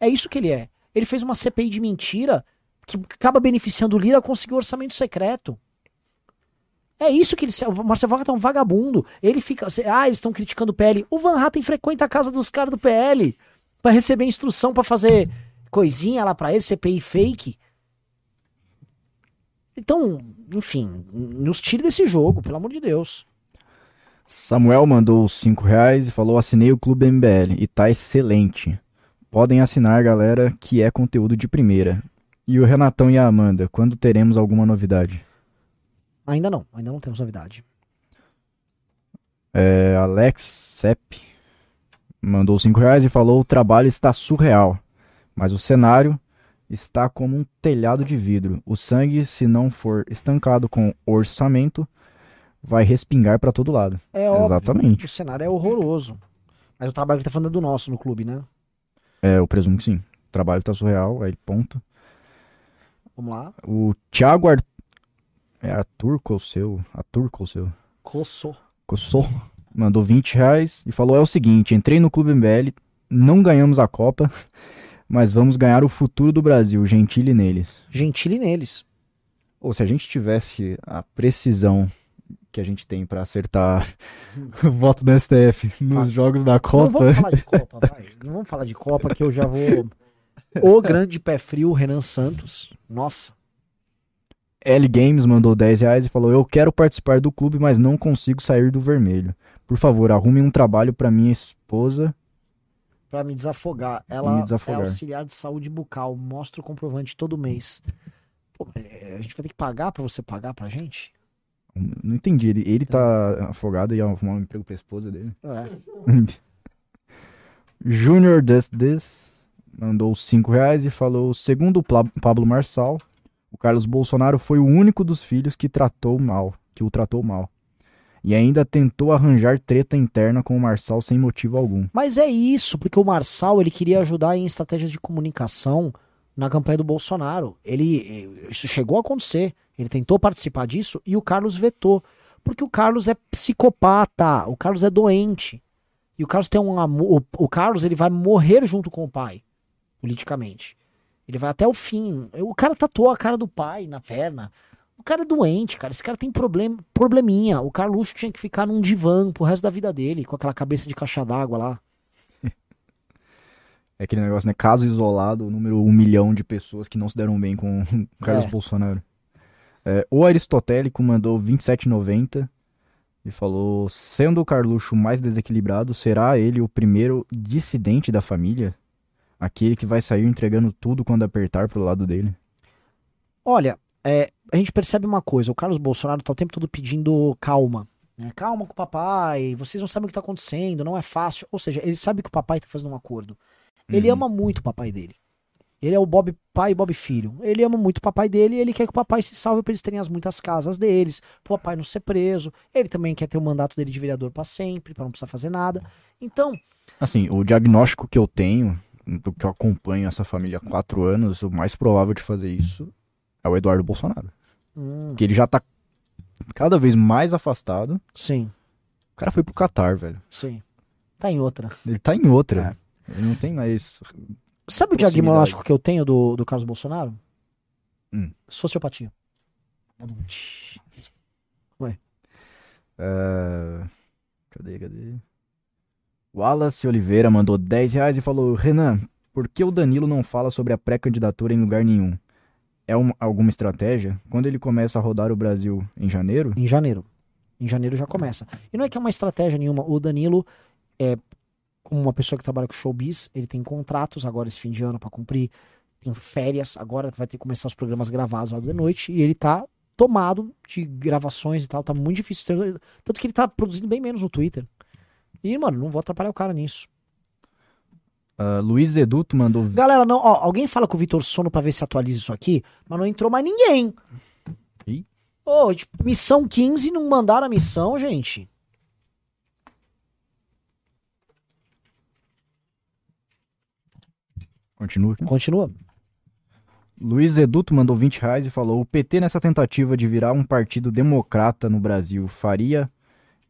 É isso que ele é. Ele fez uma CPI de mentira que acaba beneficiando o Lira a conseguir orçamento secreto. É isso que ele. O Marcel Van Hatten é um vagabundo. Ele fica. Ah, eles estão criticando o PL. O Van Hatten frequenta a casa dos caras do PL pra receber instrução pra fazer coisinha lá pra ele, CPI fake. Então, enfim, nos tire desse jogo, pelo amor de Deus. Samuel mandou 5 reais e falou: assinei o Clube MBL e tá excelente. Podem assinar, galera, que é conteúdo de primeira. E o Renatão e a Amanda, quando teremos alguma novidade? Ainda não, ainda não temos novidade. É, Alex Sepp mandou 5 reais e falou: o trabalho está surreal, mas o cenário está como um telhado de vidro. O sangue, se não for estancado com orçamento, vai respingar para todo lado. É óbvio. Exatamente. O cenário é horroroso. Mas o trabalho que tá falando é do nosso no clube, né? É, eu presumo que sim. O trabalho tá surreal, aí ponto. Vamos lá. O Thiago Ar... É Arthur Cosseu. Arthur Cosseu. Coçou. Cossou. Mandou 20 reais e falou: é o seguinte, entrei no Clube MBL, não ganhamos a Copa, [LAUGHS] mas vamos ganhar o futuro do Brasil, gentile neles. Gentile neles. Ou se a gente tivesse a precisão que a gente tem pra acertar [LAUGHS] o voto do STF nos Ah. jogos da Não Copa. vamos falar de Copa, vai. Não vamos falar de Copa que eu já vou. O grande pé frio, Renan Santos. Nossa. L Games mandou 10 reais e falou: Eu quero participar do clube, mas não consigo sair do vermelho. Por favor, arrume um trabalho pra minha esposa. Pra me desafogar. Ela Me desafogar. é auxiliar de saúde bucal. Mostra o comprovante todo mês. Pô, é, a gente vai ter que pagar pra você pagar pra gente? Não entendi. Ele, ele tá afogado e ia arrumar um emprego pra esposa dele. É. [LAUGHS] Junior This This mandou 5 reais e falou: Segundo o Pablo Marçal, o Carlos Bolsonaro foi o único dos filhos que tratou mal, que o tratou mal. E ainda tentou arranjar treta interna com o Marçal sem motivo algum. Mas é isso, porque o Marçal ele queria ajudar em estratégias de comunicação na campanha do Bolsonaro. Ele isso chegou a acontecer. Ele tentou participar disso e o Carlos vetou, porque o Carlos é psicopata, o Carlos é doente. E o Carlos tem um amor, o Carlos ele vai morrer junto com o pai, politicamente. Ele vai até o fim. O cara tatuou a cara do pai na perna. O cara é doente, cara. Esse cara tem problema, probleminha. O Carluxo tinha que ficar num divã pro resto da vida dele, com aquela cabeça de caixa d'água lá. [LAUGHS] É aquele negócio, né? Caso isolado, o número um milhão de pessoas que não se deram bem com [LAUGHS] o Carlos É. Bolsonaro. É, o Aristotélico mandou 27,90 e falou: sendo o Carluxo mais desequilibrado, será ele o primeiro dissidente da família? Aquele que vai sair entregando tudo quando apertar pro lado dele? Olha, é, a gente percebe uma coisa: o Carlos Bolsonaro tá o tempo todo pedindo calma. né? Calma com o papai, vocês não sabem o que tá acontecendo, não é fácil. Ou seja, ele sabe que o papai tá fazendo um acordo. Ele Uhum. ama muito o papai dele. Ele é o Bob pai e Bob filho. Ele ama muito o papai dele e ele quer que o papai se salve pra eles terem as muitas casas deles, pro papai não ser preso. Ele também quer ter o mandato dele de vereador pra sempre, pra não precisar fazer nada. Então, Assim, o diagnóstico que eu tenho, do que eu acompanho essa família há quatro anos, o mais provável de fazer isso é o Eduardo Bolsonaro. hum, Que ele já tá cada vez mais afastado. sim, O cara foi pro Catar, velho. sim. Tá em outra. Ele tá em outra. Ele não tem mais. Sabe o diagnóstico que eu tenho do, do Carlos Bolsonaro? Hum. Sociopatia. É, Cadê, cadê? Wallace Oliveira mandou 10 reais e falou: Renan, por que o Danilo não fala sobre a pré-candidatura em lugar nenhum? é uma- alguma estratégia? Quando ele começa a rodar o Brasil em janeiro, Em janeiro. Em janeiro já começa. E não é que é uma estratégia nenhuma. O Danilo é como uma pessoa que trabalha com showbiz, ele tem contratos agora esse fim de ano pra cumprir, tem férias, agora vai ter que começar os programas gravados lá de noite e ele tá tomado de gravações e tal, tá muito difícil. Tanto que ele tá produzindo bem menos no Twitter. E, mano, não vou atrapalhar o cara nisso. ah, Luiz Eduto mandou Galera, não, ó, alguém fala com o Vitor Sono pra ver se atualiza isso aqui, mas não entrou mais ninguém. Ih. Ô, tipo, missão 15 não mandaram a missão, gente. Continua aqui. Continua. Luiz Eduto mandou 20 reais e falou: o PT, nessa tentativa de virar um partido democrata no Brasil, faria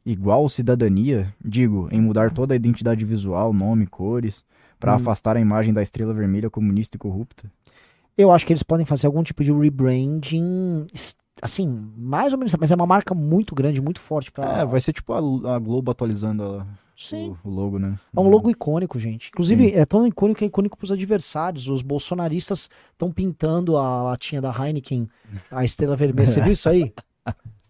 igual cidadania? Digo, em mudar toda a identidade visual, nome, cores, para Hum. afastar a imagem da estrela vermelha comunista e corrupta? Eu acho que eles podem fazer algum tipo de rebranding, assim, mais ou menos, mas é uma marca muito grande, muito forte pra. É, vai ser tipo a, a Globo atualizando a- Sim. o, o logo, né? É um logo icônico, gente. Inclusive, é tão icônico que é icônico pros adversários. Os bolsonaristas estão pintando a latinha da Heineken, a estrela vermelha. Você viu isso aí? [LAUGHS]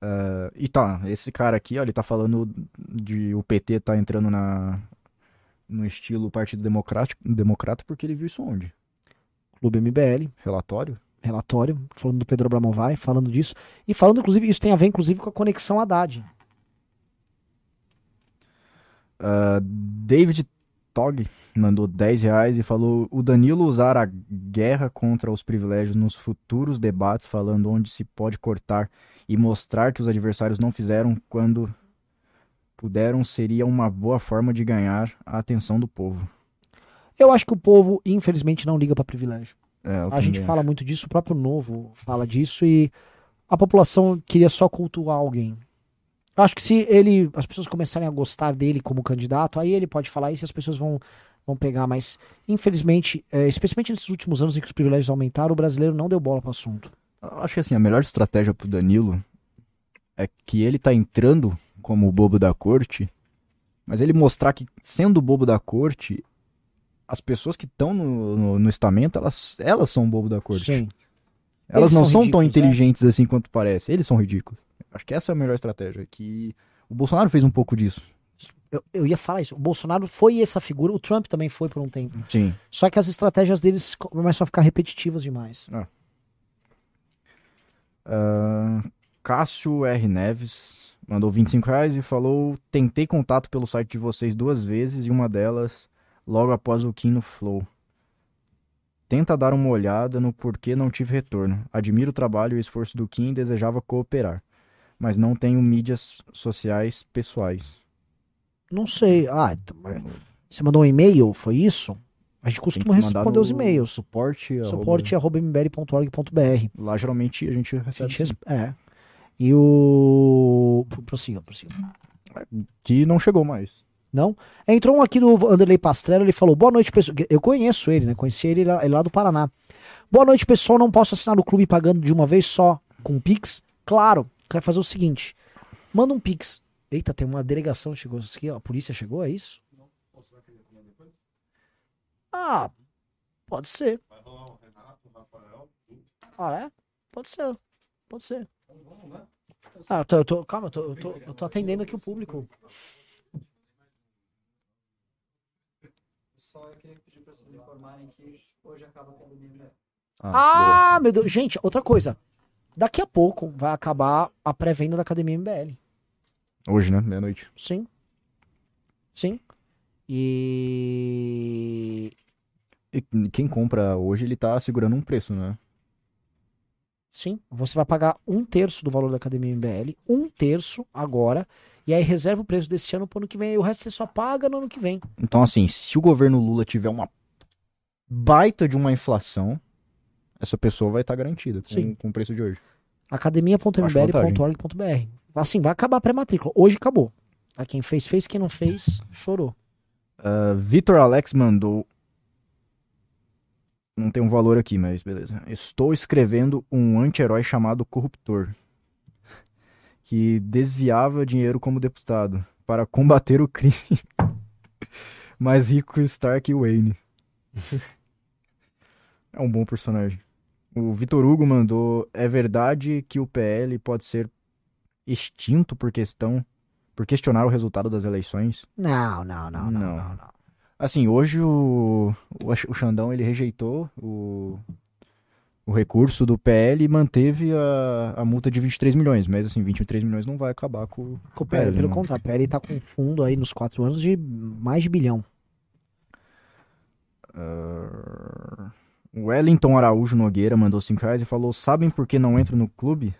Ah, e tá, esse cara aqui, ó, ele tá falando de o PT tá entrando na no estilo Partido Democrático, Democrata porque ele viu isso onde? Clube MBL, Relatório? relatório, falando do Pedro Abramovay, falando disso. E falando, inclusive, isso tem a ver, inclusive, com a conexão Haddad. Ah, David Tog mandou 10 reais e falou: o Danilo usar a guerra contra os privilégios nos futuros debates, falando onde se pode cortar e mostrar que os adversários não fizeram quando puderam, seria uma boa forma de ganhar a atenção do povo. Eu acho que o povo, infelizmente, não liga pra privilégio. É, A gente também fala muito disso, o próprio Novo fala disso e a população queria só cultuar alguém. Acho que se ele, as pessoas começarem a gostar dele como candidato, aí ele pode falar isso e as pessoas vão, vão pegar. Mas, infelizmente, é, especialmente nesses últimos anos em que os privilégios aumentaram, o brasileiro não deu bola pro assunto. Acho que assim, a melhor estratégia pro Danilo é que ele tá entrando como o bobo da corte, mas ele mostrar que, sendo o bobo da corte, as pessoas que estão no, no, no estamento, elas, elas são o bobo da corte. Sim. Elas Eles não são são tão é. inteligentes assim quanto parece. Eles são ridículos. Acho que essa é a melhor estratégia. Que o Bolsonaro fez um pouco disso. Eu, eu ia falar isso. O Bolsonaro foi essa figura, o Trump também foi por um tempo. Sim. Só que as estratégias deles começam a ficar repetitivas demais. Ah, Cássio R. Neves mandou 25 reais e falou: Tentei contato pelo site de vocês duas vezes e uma delas logo após o Kim no Flow. Tenta dar uma olhada no porquê não tive retorno. Admiro o trabalho e o esforço do Kim e desejava cooperar, mas não tenho mídias sociais pessoais. Não sei. Ah, então, você mandou um e-mail? Foi isso? A gente costuma responder os e-mails. Suporte. arroba- suporte.mbl.org.br. Lá geralmente a gente A recebe. gente resp- É. E o. Pro- Prossiga, prossiga. Que não chegou mais. Não? Entrou um aqui do Anderley Pastrello, ele falou: Boa noite, pessoal. Eu conheço ele, né? Conheci ele lá, ele lá do Paraná. Boa noite, pessoal. Não posso assinar o clube pagando de uma vez só com Pix? Claro, vai fazer o seguinte: manda um Pix. Eita, tem uma delegação chegou aqui, ó. A polícia chegou, é isso? Ah, pode ser. Ah, é? Pode ser. Pode ser. Ah, eu tô, eu tô- calma, eu tô, eu, tô, eu tô atendendo aqui o público. Só eu queria pedir para vocês informarem que hoje acaba a academia. Ah, meu Deus. Gente, outra coisa. Daqui a pouco vai acabar a pré-venda da Academia MBL. Hoje, né? Meia-noite. Sim. Sim. E. E quem compra hoje, ele tá segurando um preço, né? Sim. Você vai pagar um terço do valor da Academia MBL. Um terço agora. E aí reserva o preço desse ano pro ano que vem. E o resto você só paga no ano que vem. Então, assim, se o governo Lula tiver uma baita de uma inflação, essa pessoa vai estar garantida com, Sim. com o preço de hoje. academia.mbl.org.br. Assim, vai acabar a pré-matrícula. Hoje acabou. Tá? Quem fez, fez. Quem não fez, chorou. Ah, Vitor Alex mandou. Não tem um valor aqui, mas beleza. Estou escrevendo um anti-herói chamado Corruptor, que desviava dinheiro como deputado para combater o crime. [LAUGHS] Mais rico Stark e Wayne. [LAUGHS] É um bom personagem. O Vitor Hugo mandou: é verdade que o PL pode ser extinto por questão. Por questionar o resultado das eleições? Não, não, não, não, Não. não, não. Assim, hoje o, o, o Xandão ele rejeitou o, o recurso do PL e manteve a, a multa de 23 milhões, mas assim, 23 milhões não vai acabar com, Com o PL, pelo não. contrário, o PL tá com fundo aí nos quatro anos de mais de bilhão. O Wellington Araújo Nogueira mandou 5 reais e falou: Sabem por que não entra no clube?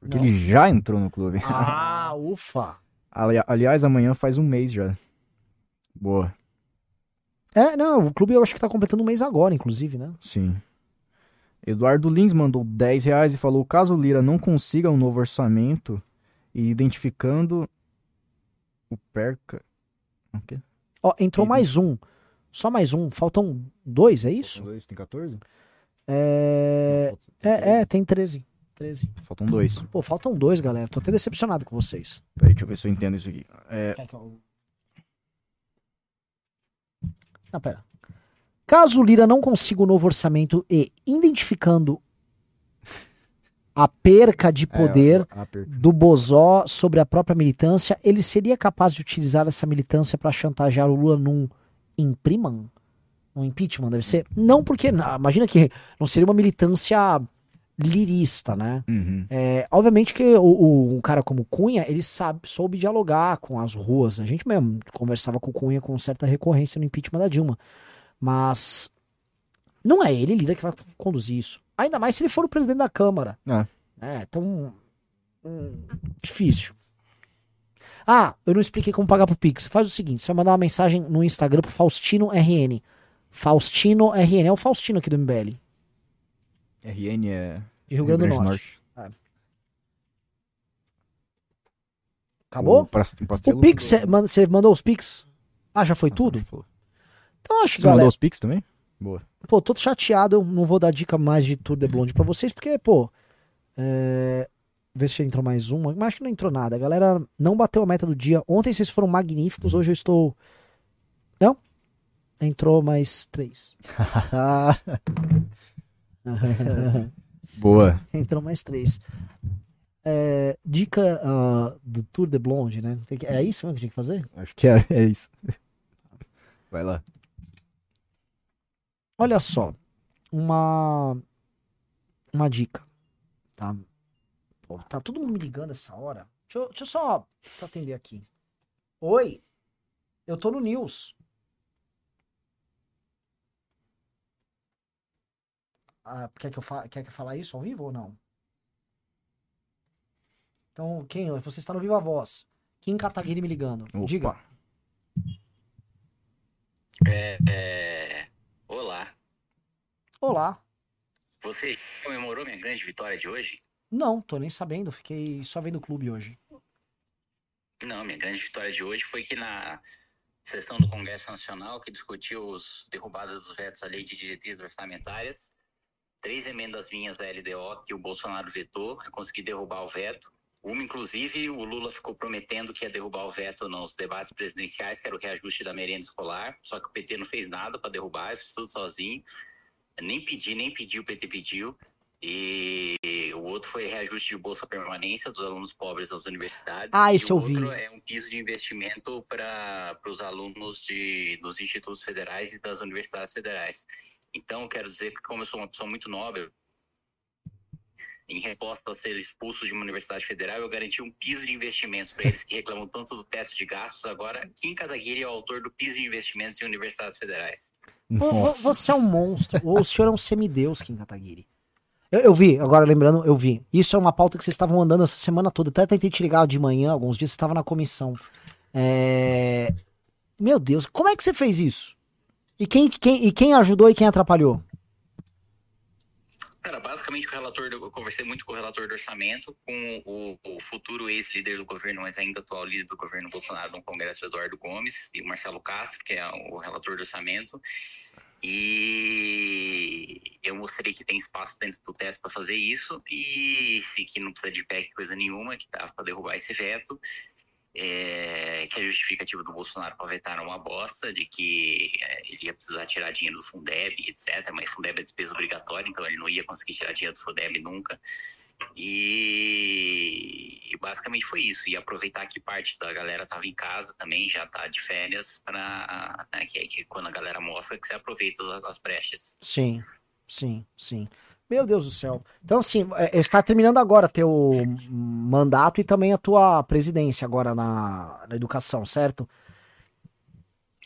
Porque Não. ele já entrou no clube. Ah, [LAUGHS] ufa. Ali- aliás, amanhã faz um mês já. Boa, É, não, o clube eu acho que tá completando um mês agora, inclusive, né? sim. Eduardo Lins mandou 10 reais e falou: caso o Lira não consiga um novo orçamento e identificando o perca. O quê? Ó, entrou Entendi. mais um. Só mais um. Faltam dois, é isso? Dois, tem 14? É, Não, falta- é, é, tem 13. 13. Faltam dois. Pô, faltam dois, galera. Tô até decepcionado com vocês. Peraí, deixa eu ver se eu entendo isso aqui. É, Quer que eu- Não, pera. Caso o Lira não consiga o novo orçamento e identificando a perca de poder é, a- a perca. do Bozó sobre a própria militância, ele seria capaz de utilizar essa militância para chantagear o Lula num impriman? Um impeachment, deve ser? Não, porque não, imagina que não seria uma militância lirista, né? Uhum. É, obviamente que o, o- um cara como Cunha, ele sabe, soube dialogar com as ruas. A gente mesmo conversava com o Cunha com certa recorrência no impeachment da Dilma. Mas não é ele, Lira, que vai conduzir isso. Ainda mais se ele for o presidente da Câmara. É. É, então. hum, difícil. Ah, eu não expliquei como pagar pro Pix. Faz o seguinte: você vai mandar uma mensagem no Instagram pro Faustino RN. Faustino RN. É o Faustino aqui do MBL. RN é. De Rio Grande do Grande Norte. Acabou? O, pas- o Pix, mandou- você mandou os Pix? Ah, já foi tudo? Falou. Então acho que, Você mandou galera, os Pix também? Boa. pô, tô chateado, eu não vou dar dica mais de Tour de Blonde pra vocês, porque, pô, é... Vê se entrou mais uma, mas acho que não entrou nada. A galera não bateu a meta do dia. Ontem vocês foram magníficos, hoje eu estou... Não? Entrou mais três. [LAUGHS] [LAUGHS] Boa. entrou mais três. É, dica ah, do Tour de Blonde, né? Que- É isso mesmo que tinha que fazer? Acho que é, é isso. Vai lá. Olha só, uma uma dica, tá? Pô, tá todo mundo me ligando essa hora. Deixa eu, deixa eu só atender aqui. Oi, eu tô no News. Ah, quer que eu fa quer que eu falar isso ao vivo ou não? Então, quem? Você está no Viva Voz. Kim Kataguiri me ligando. Opa. Diga. É, é, Olá. Olá. Você comemorou minha grande vitória de hoje? Não, tô nem sabendo. Fiquei só vendo o clube hoje. Não, minha grande vitória de hoje foi que na sessão do Congresso Nacional que discutiu os derrubadas dos vetos à lei de diretrizes orçamentárias, três emendas minhas da LDO que o Bolsonaro vetou, eu consegui derrubar o veto. Uma, inclusive, o Lula ficou prometendo que ia derrubar o veto nos debates presidenciais, que era o reajuste da merenda escolar, só que o PT não fez nada para derrubar, eu fiz tudo sozinho. Nem pedi, nem pedi, o PT pediu. E o outro foi reajuste de bolsa permanência dos alunos pobres das universidades. Ah, e esse o eu vi. outro é um piso de investimento para os alunos de, dos institutos federais e das universidades federais. Então, eu quero dizer que, como eu sou uma pessoa muito nobre, em resposta a ser expulso de uma universidade federal, eu garanti um piso de investimentos para eles que reclamam tanto do teto de gastos. Agora, Kim Kataguiri é o autor do piso de investimentos em universidades federais. Nossa. Você é um monstro. Ou o senhor é um semideus, Kim Kataguiri. Eu, eu vi, agora lembrando, eu vi. Isso é uma pauta que vocês estavam andando essa semana toda. Até tentei te ligar de manhã, alguns dias, você estava na comissão. É... Meu Deus, como é que você fez isso? E quem, quem, e quem ajudou e quem atrapalhou? Cara, basicamente o relator, eu conversei muito com o relator do orçamento, com o, o futuro ex-líder do governo, mas ainda atual líder do governo Bolsonaro no Congresso, Eduardo Gomes, e o Marcelo Castro, que é o relator do orçamento. E eu mostrei que tem espaço dentro do teto para fazer isso, e que não precisa de PEC coisa nenhuma, que dá para derrubar esse veto. É, que a justificativa do Bolsonaro para vetar uma bosta, de que é, ele ia precisar tirar dinheiro do Fundeb, etc. Mas Fundeb é despesa obrigatória, então ele não ia conseguir tirar dinheiro do Fundeb nunca. E, e basicamente foi isso. E aproveitar que parte da galera tava em casa também, já tá de férias, para né, que, que quando a galera mostra que você aproveita as, as brechas. Sim, sim, sim. Meu Deus do céu. Então, assim, é, está terminando agora teu mandato e também a tua presidência agora na, na educação, certo?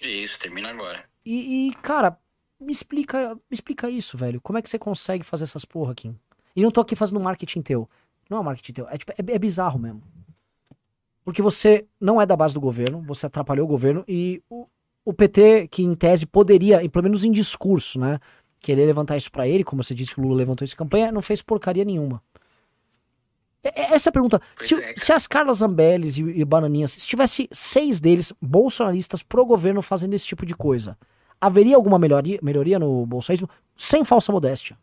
Isso, termina agora. E, e, cara, me explica, me explica isso, velho. Como é que você consegue fazer essas porra aqui? E não tô aqui fazendo marketing teu. Não é marketing teu. É, tipo, é, é bizarro mesmo. Porque você não é da base do governo, você atrapalhou o governo e o, o PT, que em tese poderia, pelo menos em discurso, né? Querer levantar isso para ele, como você disse que o Lula levantou essa campanha, não fez porcaria nenhuma. Essa é a pergunta. Se, é, se, as Carlas Zambelles e, e Bananinhas, se tivesse seis deles bolsonaristas pro governo fazendo esse tipo de coisa, haveria alguma melhoria, melhoria no bolsonarismo? Sem falsa modéstia.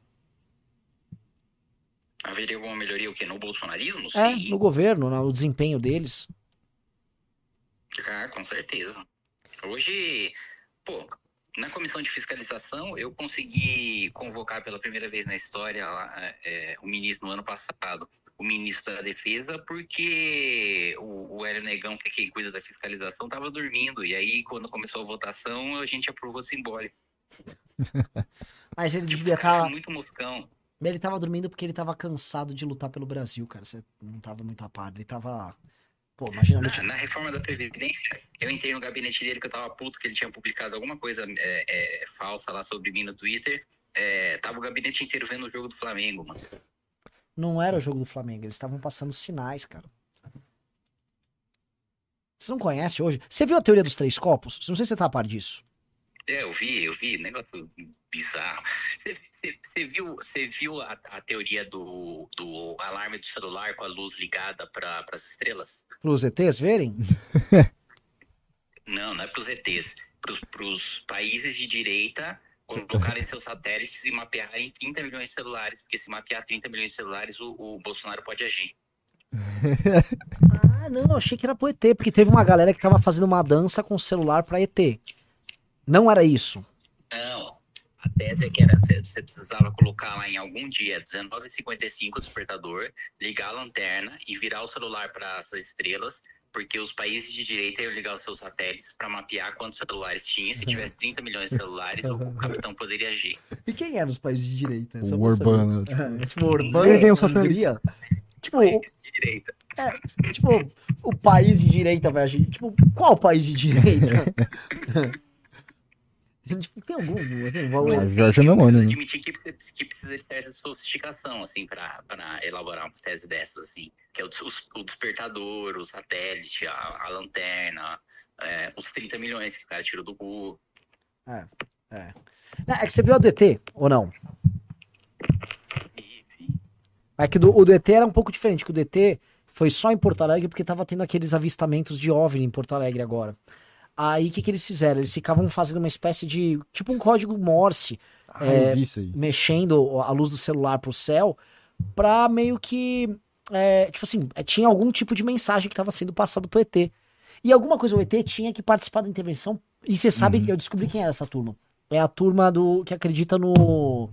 Haveria alguma melhoria o quê? No bolsonarismo? É, no governo, no desempenho deles. Ah, com certeza. Hoje, pô, na comissão de fiscalização, eu consegui convocar pela primeira vez na história é, o ministro no ano passado, o ministro da Defesa, porque o, o Hélio Negão, que é quem cuida da fiscalização, estava dormindo. E aí, quando começou a votação, a gente aprovou simbólico. [LAUGHS] Mas ele devia estar. Tá... muito moscão. Ele estava dormindo porque ele estava cansado de lutar pelo Brasil, cara. Você não estava muito a par. Ele estava Pô, imagina na, na, reforma da Previdência, eu entrei no gabinete dele que eu tava puto que ele tinha publicado alguma coisa é, é, falsa lá sobre mim no Twitter. É, tava o gabinete inteiro vendo o jogo do Flamengo, mano. Não era o jogo do Flamengo, eles estavam passando sinais, cara. Você não conhece hoje? Você viu a teoria dos três copos? Não sei se você tá a par disso. É, eu vi, eu vi, negócio bizarro. Você, você viu, você viu a, a, teoria do, do alarme do celular com a luz ligada para as estrelas? Para os ETs verem? não, não é para os ETs. Para os países de direita colocarem seus satélites e mapearem 30 milhões de celulares, porque se mapear 30 milhões de celulares, o, o Bolsonaro pode agir. ah, não, achei que era pro ET, porque teve uma galera que tava fazendo uma dança com o celular para ET. Não era isso. A tese é que era você precisava colocar lá em algum dia 19h55 o despertador, ligar a lanterna e virar o celular para as estrelas, porque os países de direita iam ligar os seus satélites para mapear quantos celulares tinha. Se tivesse 30 milhões de celulares, o capitão poderia agir. E quem eram os países de direita? O Urbano. Tipo, tipo, o Urbano. Quem é o satélite? Tipo, de direita. É, tipo, o país de direita vai agir. Tipo, qual país de direita? [LAUGHS] Tipo, tem algum. Assim, valor... Ah, Jorge Meloni. Admitir que, que precisa de certa sofisticação, assim, pra, pra elaborar uma tese dessas, assim. Que é o, o, o despertador, o satélite, a, a lanterna, é, os 30 milhões que o cara tirou do burro. É, é. É que você viu o DT, ou não? É que do, o DT era um pouco diferente, que o DT foi só em Porto Alegre porque tava tendo aqueles avistamentos de OVNI em Porto Alegre agora. Aí o que, que eles fizeram? Eles ficavam fazendo uma espécie de. tipo um código Morse. Ah, é, mexendo a luz do celular pro céu. Pra meio que. É, tipo assim, é, tinha algum tipo de mensagem que estava sendo passado pro ET. E alguma coisa o ET tinha que participar da intervenção. E você sabe, uhum. eu descobri quem era essa turma. É a turma do que acredita no,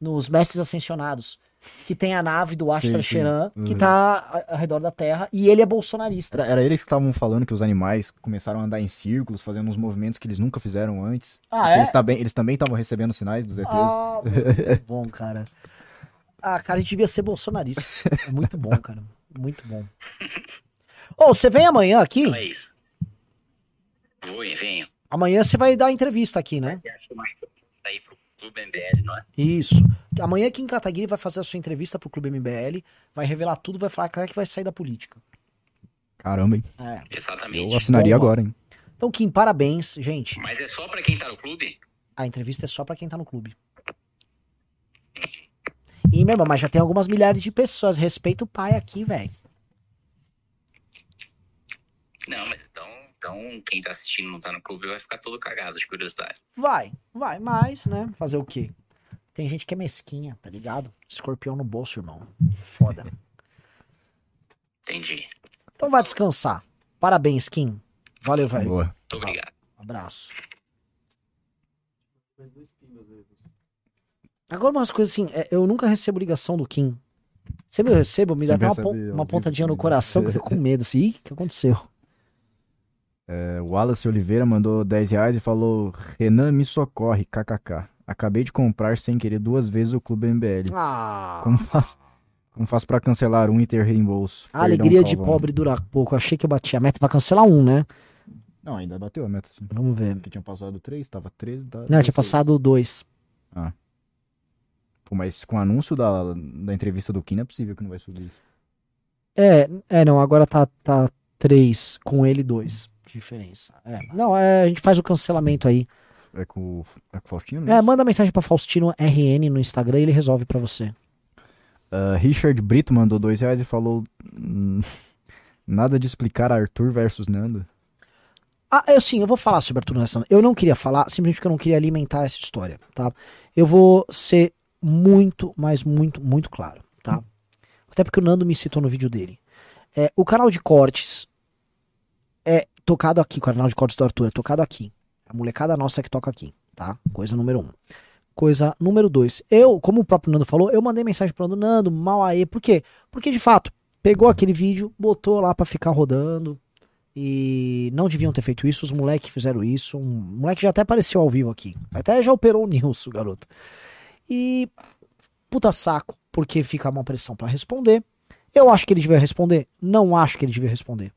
nos mestres ascensionados que tem a nave do Ashtar Sheran, uhum. que tá ao redor da Terra, e ele é bolsonarista. Era, era eles que estavam falando que os animais começaram a andar em círculos, fazendo uns movimentos que eles nunca fizeram antes. Ah, é? Eles, também, eles também estavam recebendo sinais dos ETs. Ah, [LAUGHS] muito bom, cara. Ah, cara, a gente devia ser bolsonarista. É muito bom, cara. Muito bom. Ô, oh, você vem amanhã aqui? Não é isso. Vou, venho. Amanhã você vai dar entrevista aqui, né? Aí pro Clube MBL, não é? Isso. Amanhã aqui em Cataguiri vai fazer a sua entrevista pro Clube MBL, vai revelar tudo, vai falar que é que vai sair da política. Caramba, hein? É. Exatamente. Eu assinaria Bom, agora, hein? Então, Kim, parabéns, gente. Mas é só para quem tá no clube? A entrevista é só para quem tá no clube. E, meu irmão, mas já tem algumas milhares de pessoas. Respeita o pai aqui, velho. Não, mas então, então quem tá assistindo não tá no clube vai ficar todo cagado de curiosidade. Vai, vai, mas, né? Fazer o quê? Tem gente que é mesquinha, tá ligado? Escorpião no bolso, irmão. Foda. Entendi. Então vai descansar. Parabéns, Kim. Valeu, velho. Boa. Muito obrigado. Abraço. Agora umas coisas assim, é, eu nunca recebo ligação do Kim. Sempre eu recebo, me dá até uma, pon- uma pontadinha no coração que eu fico com medo. Assim, Ih, o que aconteceu? É, Wallace Oliveira mandou 10 reais e falou: Renan, me socorre, kkk. Acabei de comprar sem querer duas vezes o Clube MBL. Ah. Como faço, como faço pra cancelar um e ter reembolso? A alegria de pobre dura pouco. Achei que eu bati a meta pra cancelar um, né? Não, ainda bateu a meta. Sim. Vamos ver. Porque tinha passado três, tava três. Não, tinha passado dois. Ah. Pô, mas com o anúncio da, da entrevista do Kim, é possível que não vai subir. É, é, não, agora tá, tá três com ele dois. Diferença. É. Não, é, a gente faz o cancelamento aí. É com, o- é com o Faustino? né? É, manda mensagem pra Faustino RN no Instagram e ele resolve pra você. Ah, Richard Brito mandou 2 reais e falou: "Hum, Nada de explicar Arthur versus Nando. Ah, eu sim, eu vou falar sobre Arthur Nessa. Eu não queria falar, simplesmente porque eu não queria alimentar essa história, tá? Eu vou ser muito, mas muito, muito claro, tá? Até porque o Nando me citou no vídeo dele. É, o canal de cortes é tocado aqui, o canal de cortes do Arthur é tocado aqui. A molecada nossa que toca aqui, tá? Coisa número um. Coisa número dois. Eu, como o próprio Nando falou, eu mandei mensagem pro Nando, mal aí. Por quê? Porque de fato, pegou aquele vídeo, botou lá pra ficar rodando, e não deviam ter feito isso, os moleques fizeram isso. Um moleque já até apareceu ao vivo aqui. Até já operou o Nilson, [LAUGHS] garoto. E puta saco, porque fica uma pressão pra responder. Eu acho que ele devia responder. Não acho que ele devia responder.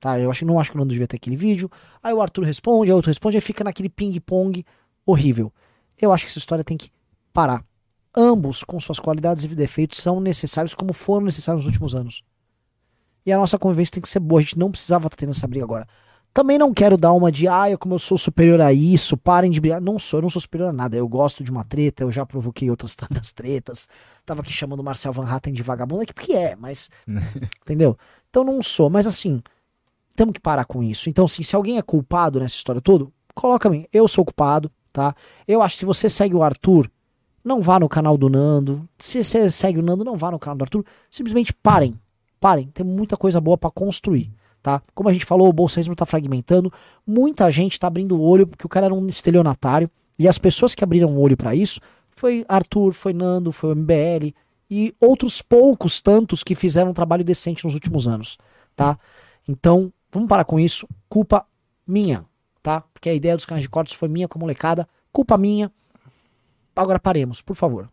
Tá? Eu acho, não acho que o Nando devia ter aquele vídeo. Aí o Arthur responde, aí o outro responde, aí fica naquele ping-pong horrível. Eu acho que essa história tem que parar. Ambos, com suas qualidades e defeitos, são necessários como foram necessários nos últimos anos. E a nossa convivência tem que ser boa. A gente não precisava estar tendo essa briga agora. Também não quero dar uma de, ah, como eu sou superior a isso, parem de brigar. Não sou, eu não sou superior a nada. Eu gosto de uma treta, eu já provoquei outras [LAUGHS] tantas tretas. Tava aqui chamando o Marcel Van Hatten de vagabundo, aqui porque é, mas. [LAUGHS] entendeu? Então não sou, mas assim, temos que parar com isso. Então, assim, se alguém é culpado nessa história toda, coloca mim. Eu sou culpado, tá? Eu acho que se você segue o Arthur, não vá no canal do Nando. Se você segue o Nando, não vá no canal do Arthur. Simplesmente parem. Parem. Tem muita coisa boa pra construir, tá? Como a gente falou, o bolsonarismo tá fragmentando. Muita gente tá abrindo o olho porque o cara era um estelionatário. E as pessoas que abriram o olho pra isso foi Arthur, foi Nando, foi o MBL e outros poucos tantos que fizeram um trabalho decente nos últimos anos, tá? Então, vamos parar com isso. Culpa minha, tá? Porque a ideia dos canais de cortes foi minha com a molecada. Culpa minha. Agora paremos, por favor.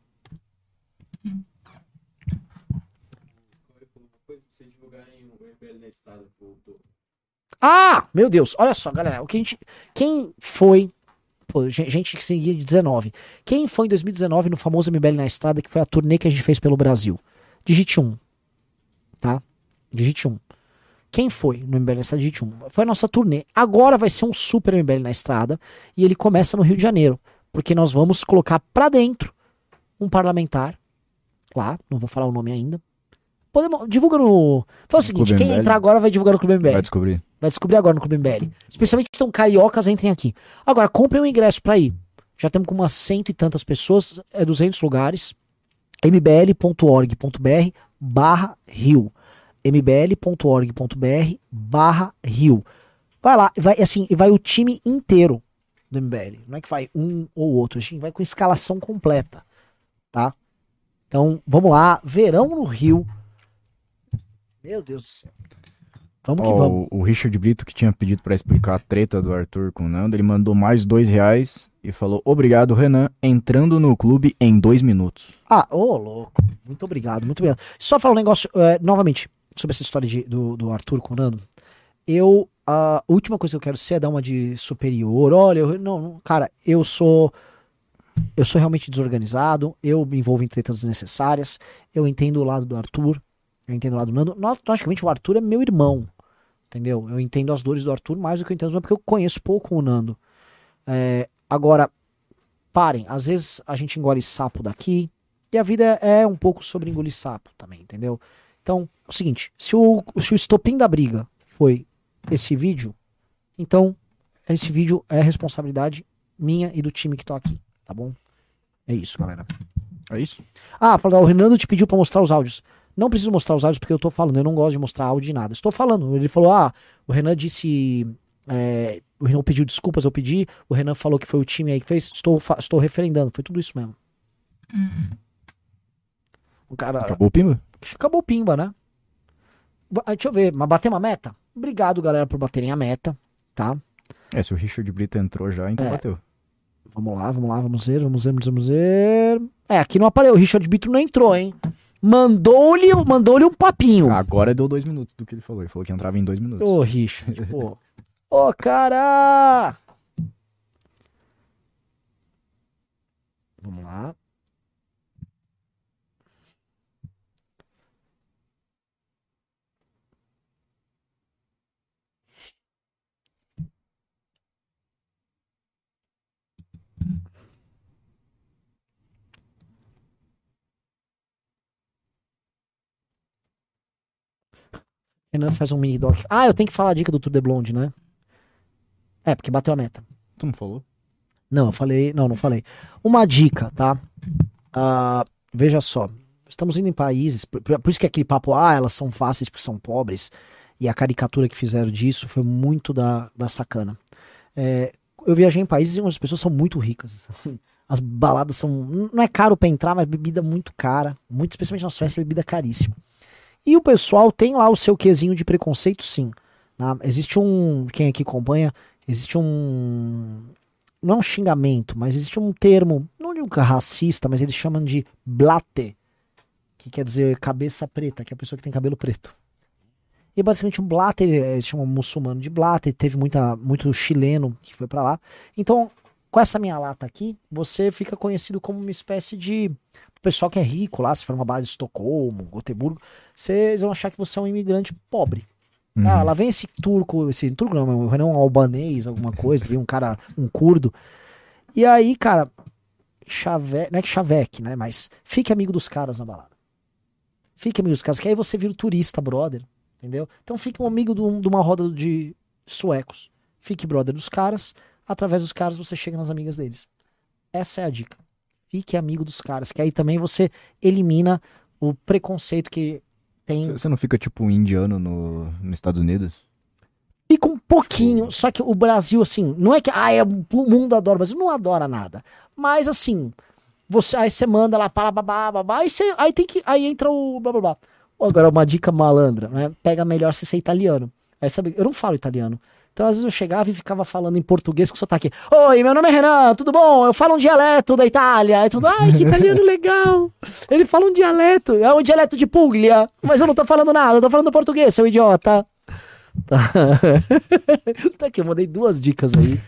Ah, meu Deus, olha só, galera, o que a gente, quem foi, pô, gen- gente que seguia de 19, quem foi em 2019 no famoso MBL na estrada, que foi a turnê que a gente fez pelo Brasil? Digite 1, tá? Digite 1. Quem foi no MBL na estrada? Digite 1. Foi a nossa turnê. Agora vai ser um super MBL na estrada e ele começa no Rio de Janeiro, porque nós vamos colocar pra dentro um parlamentar lá, não vou falar o nome ainda. Podemos, divulga no. Fala o seguinte, quem MBL? entrar agora vai divulgar no Clube MBL. Vai descobrir. Vai descobrir agora no Clube MBL. Especialmente então cariocas entrem aqui. Agora, comprem um ingresso pra ir. Já estamos com umas cento e tantas pessoas, é 200 lugares. mbl.org.br barra rio. mbl.org.br barra rio. Vai lá, vai assim, e vai o time inteiro do MBL. Não é que vai um ou outro, a gente vai com escalação completa, tá? Então, vamos lá, verão no Rio. Meu Deus do céu. Vamos que vamos. o, Richard Brito, que tinha pedido pra explicar a treta do Arthur com o Nando, ele mandou mais dois reais e falou: Obrigado, Renan, entrando no clube em dois minutos. Ah, ô, louco. Muito obrigado, muito obrigado. Só falar um negócio, é, novamente, sobre essa história de- do, do Arthur com o Nando. Eu, a última coisa que eu quero ser é dar uma de superior. Olha, eu, não, cara, eu sou. Eu sou realmente desorganizado, eu me envolvo em tretas desnecessárias, eu entendo o lado do Arthur, eu entendo o lado do Nando. Logicamente, o Arthur é meu irmão, entendeu? Eu entendo as dores do Arthur mais do que eu entendo do porque eu conheço pouco o Nando. É, agora, parem, às vezes a gente engole sapo daqui, e a vida é um pouco sobre engolir sapo também, entendeu? Então, é o seguinte, se o, se o estopim da briga foi esse vídeo, então esse vídeo é responsabilidade minha e do time que tá aqui, tá bom? É isso, galera. É isso? Ah, falou, o Renando te pediu pra mostrar os áudios. Não preciso mostrar os áudios porque eu tô falando, eu não gosto de mostrar áudio de nada. Estou falando. Ele falou: ah, o Renan disse. é, o Renan pediu desculpas, eu pedi. O Renan falou que foi o time aí que fez. Estou, estou referendando. Foi tudo isso mesmo. O cara. Acabou o Pimba? Acabou o pimba, né? Ah, Deixa eu ver, mas bater uma meta? Obrigado, galera, por baterem a meta, tá? É, se o Richard Brito entrou já, então É. bateu. Vamos lá, vamos lá, vamos ver, vamos ver, vamos ver. É, aqui não apareceu, o Richard Bitro não entrou, hein? Mandou-lhe mandou um papinho. Agora deu dois minutos do que ele falou. Ele falou que entrava em dois minutos. Ô, Richard, pô. Ô, cara! Vamos lá. Renan faz um mini doc. Ah, eu tenho que falar a dica do Tour de Blonde, né? É, porque bateu a meta. Tu não falou? Não, eu falei. Não, não falei. Uma dica, tá? Ah, veja só. Estamos indo em países. Por, por isso que aquele papo, ah, elas são fáceis porque são pobres. E a caricatura que fizeram disso foi muito da, da sacana. É, eu viajei em países onde as pessoas são muito ricas. [LAUGHS] As baladas são. Não é caro pra entrar, mas bebida muito cara. Muito, especialmente nas festas, bebida caríssima. E o pessoal tem lá o seu quesinho de preconceito, sim. né? Existe um. Quem aqui acompanha, existe um. Não um xingamento, mas existe um termo, não digo é racista, mas eles chamam de blate, que quer dizer cabeça preta, que é a pessoa que tem cabelo preto. E basicamente um blatter, eles chamam muçulmano de blatter, teve muita, muito chileno que foi pra lá. Então, com essa minha lata aqui, você fica conhecido como uma espécie de o pessoal que é rico lá, se for uma base de Estocolmo, Gotemburgo, vocês vão achar que você é um imigrante pobre. Uhum. Ah, lá vem esse turco, esse turco não, não um albanês, alguma coisa, vem um cara, um curdo. E aí, cara, chave, não é que chaveque, né? Mas fique amigo dos caras na balada. Fique amigo dos caras, que aí você vira o turista, brother. Entendeu? Então fique um amigo de, de uma roda de suecos. Fique brother dos caras. Através dos caras você chega nas amigas deles. Essa é a dica. Fique amigo dos caras, que aí também você elimina o preconceito que tem. Você não fica tipo um indiano no, nos Estados Unidos? Fica um pouquinho, só que o Brasil, assim, não é que ah, é, o mundo adora o Brasil, não adora nada. Mas assim, você, aí você manda lá, para babá, babá, aí, você, aí tem que. Aí entra o blá blá blá. Agora, uma dica malandra, né? Pega melhor se ser italiano. Aí sabe, eu não falo italiano. Então, às vezes, eu chegava e ficava falando em português com sotaque. Oi, meu nome é Renan, tudo bom? Eu falo um dialeto da Itália. Aí tudo, ai, que italiano [LAUGHS] legal. Ele fala um dialeto, é um dialeto de Puglia. Mas eu não tô falando nada, eu tô falando português, seu idiota. Tá. [LAUGHS] tá aqui, eu mandei duas dicas aí.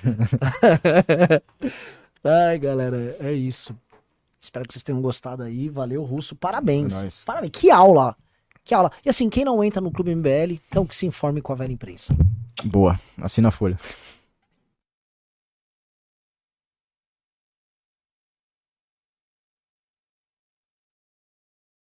[LAUGHS] Ai, galera, é isso. Espero que vocês tenham gostado aí. Valeu, Russo. Parabéns. É. Parabéns. Que aula. Que aula. E assim, quem não entra no Clube MBL, então que se informe com a velha imprensa. Boa, assina a folha.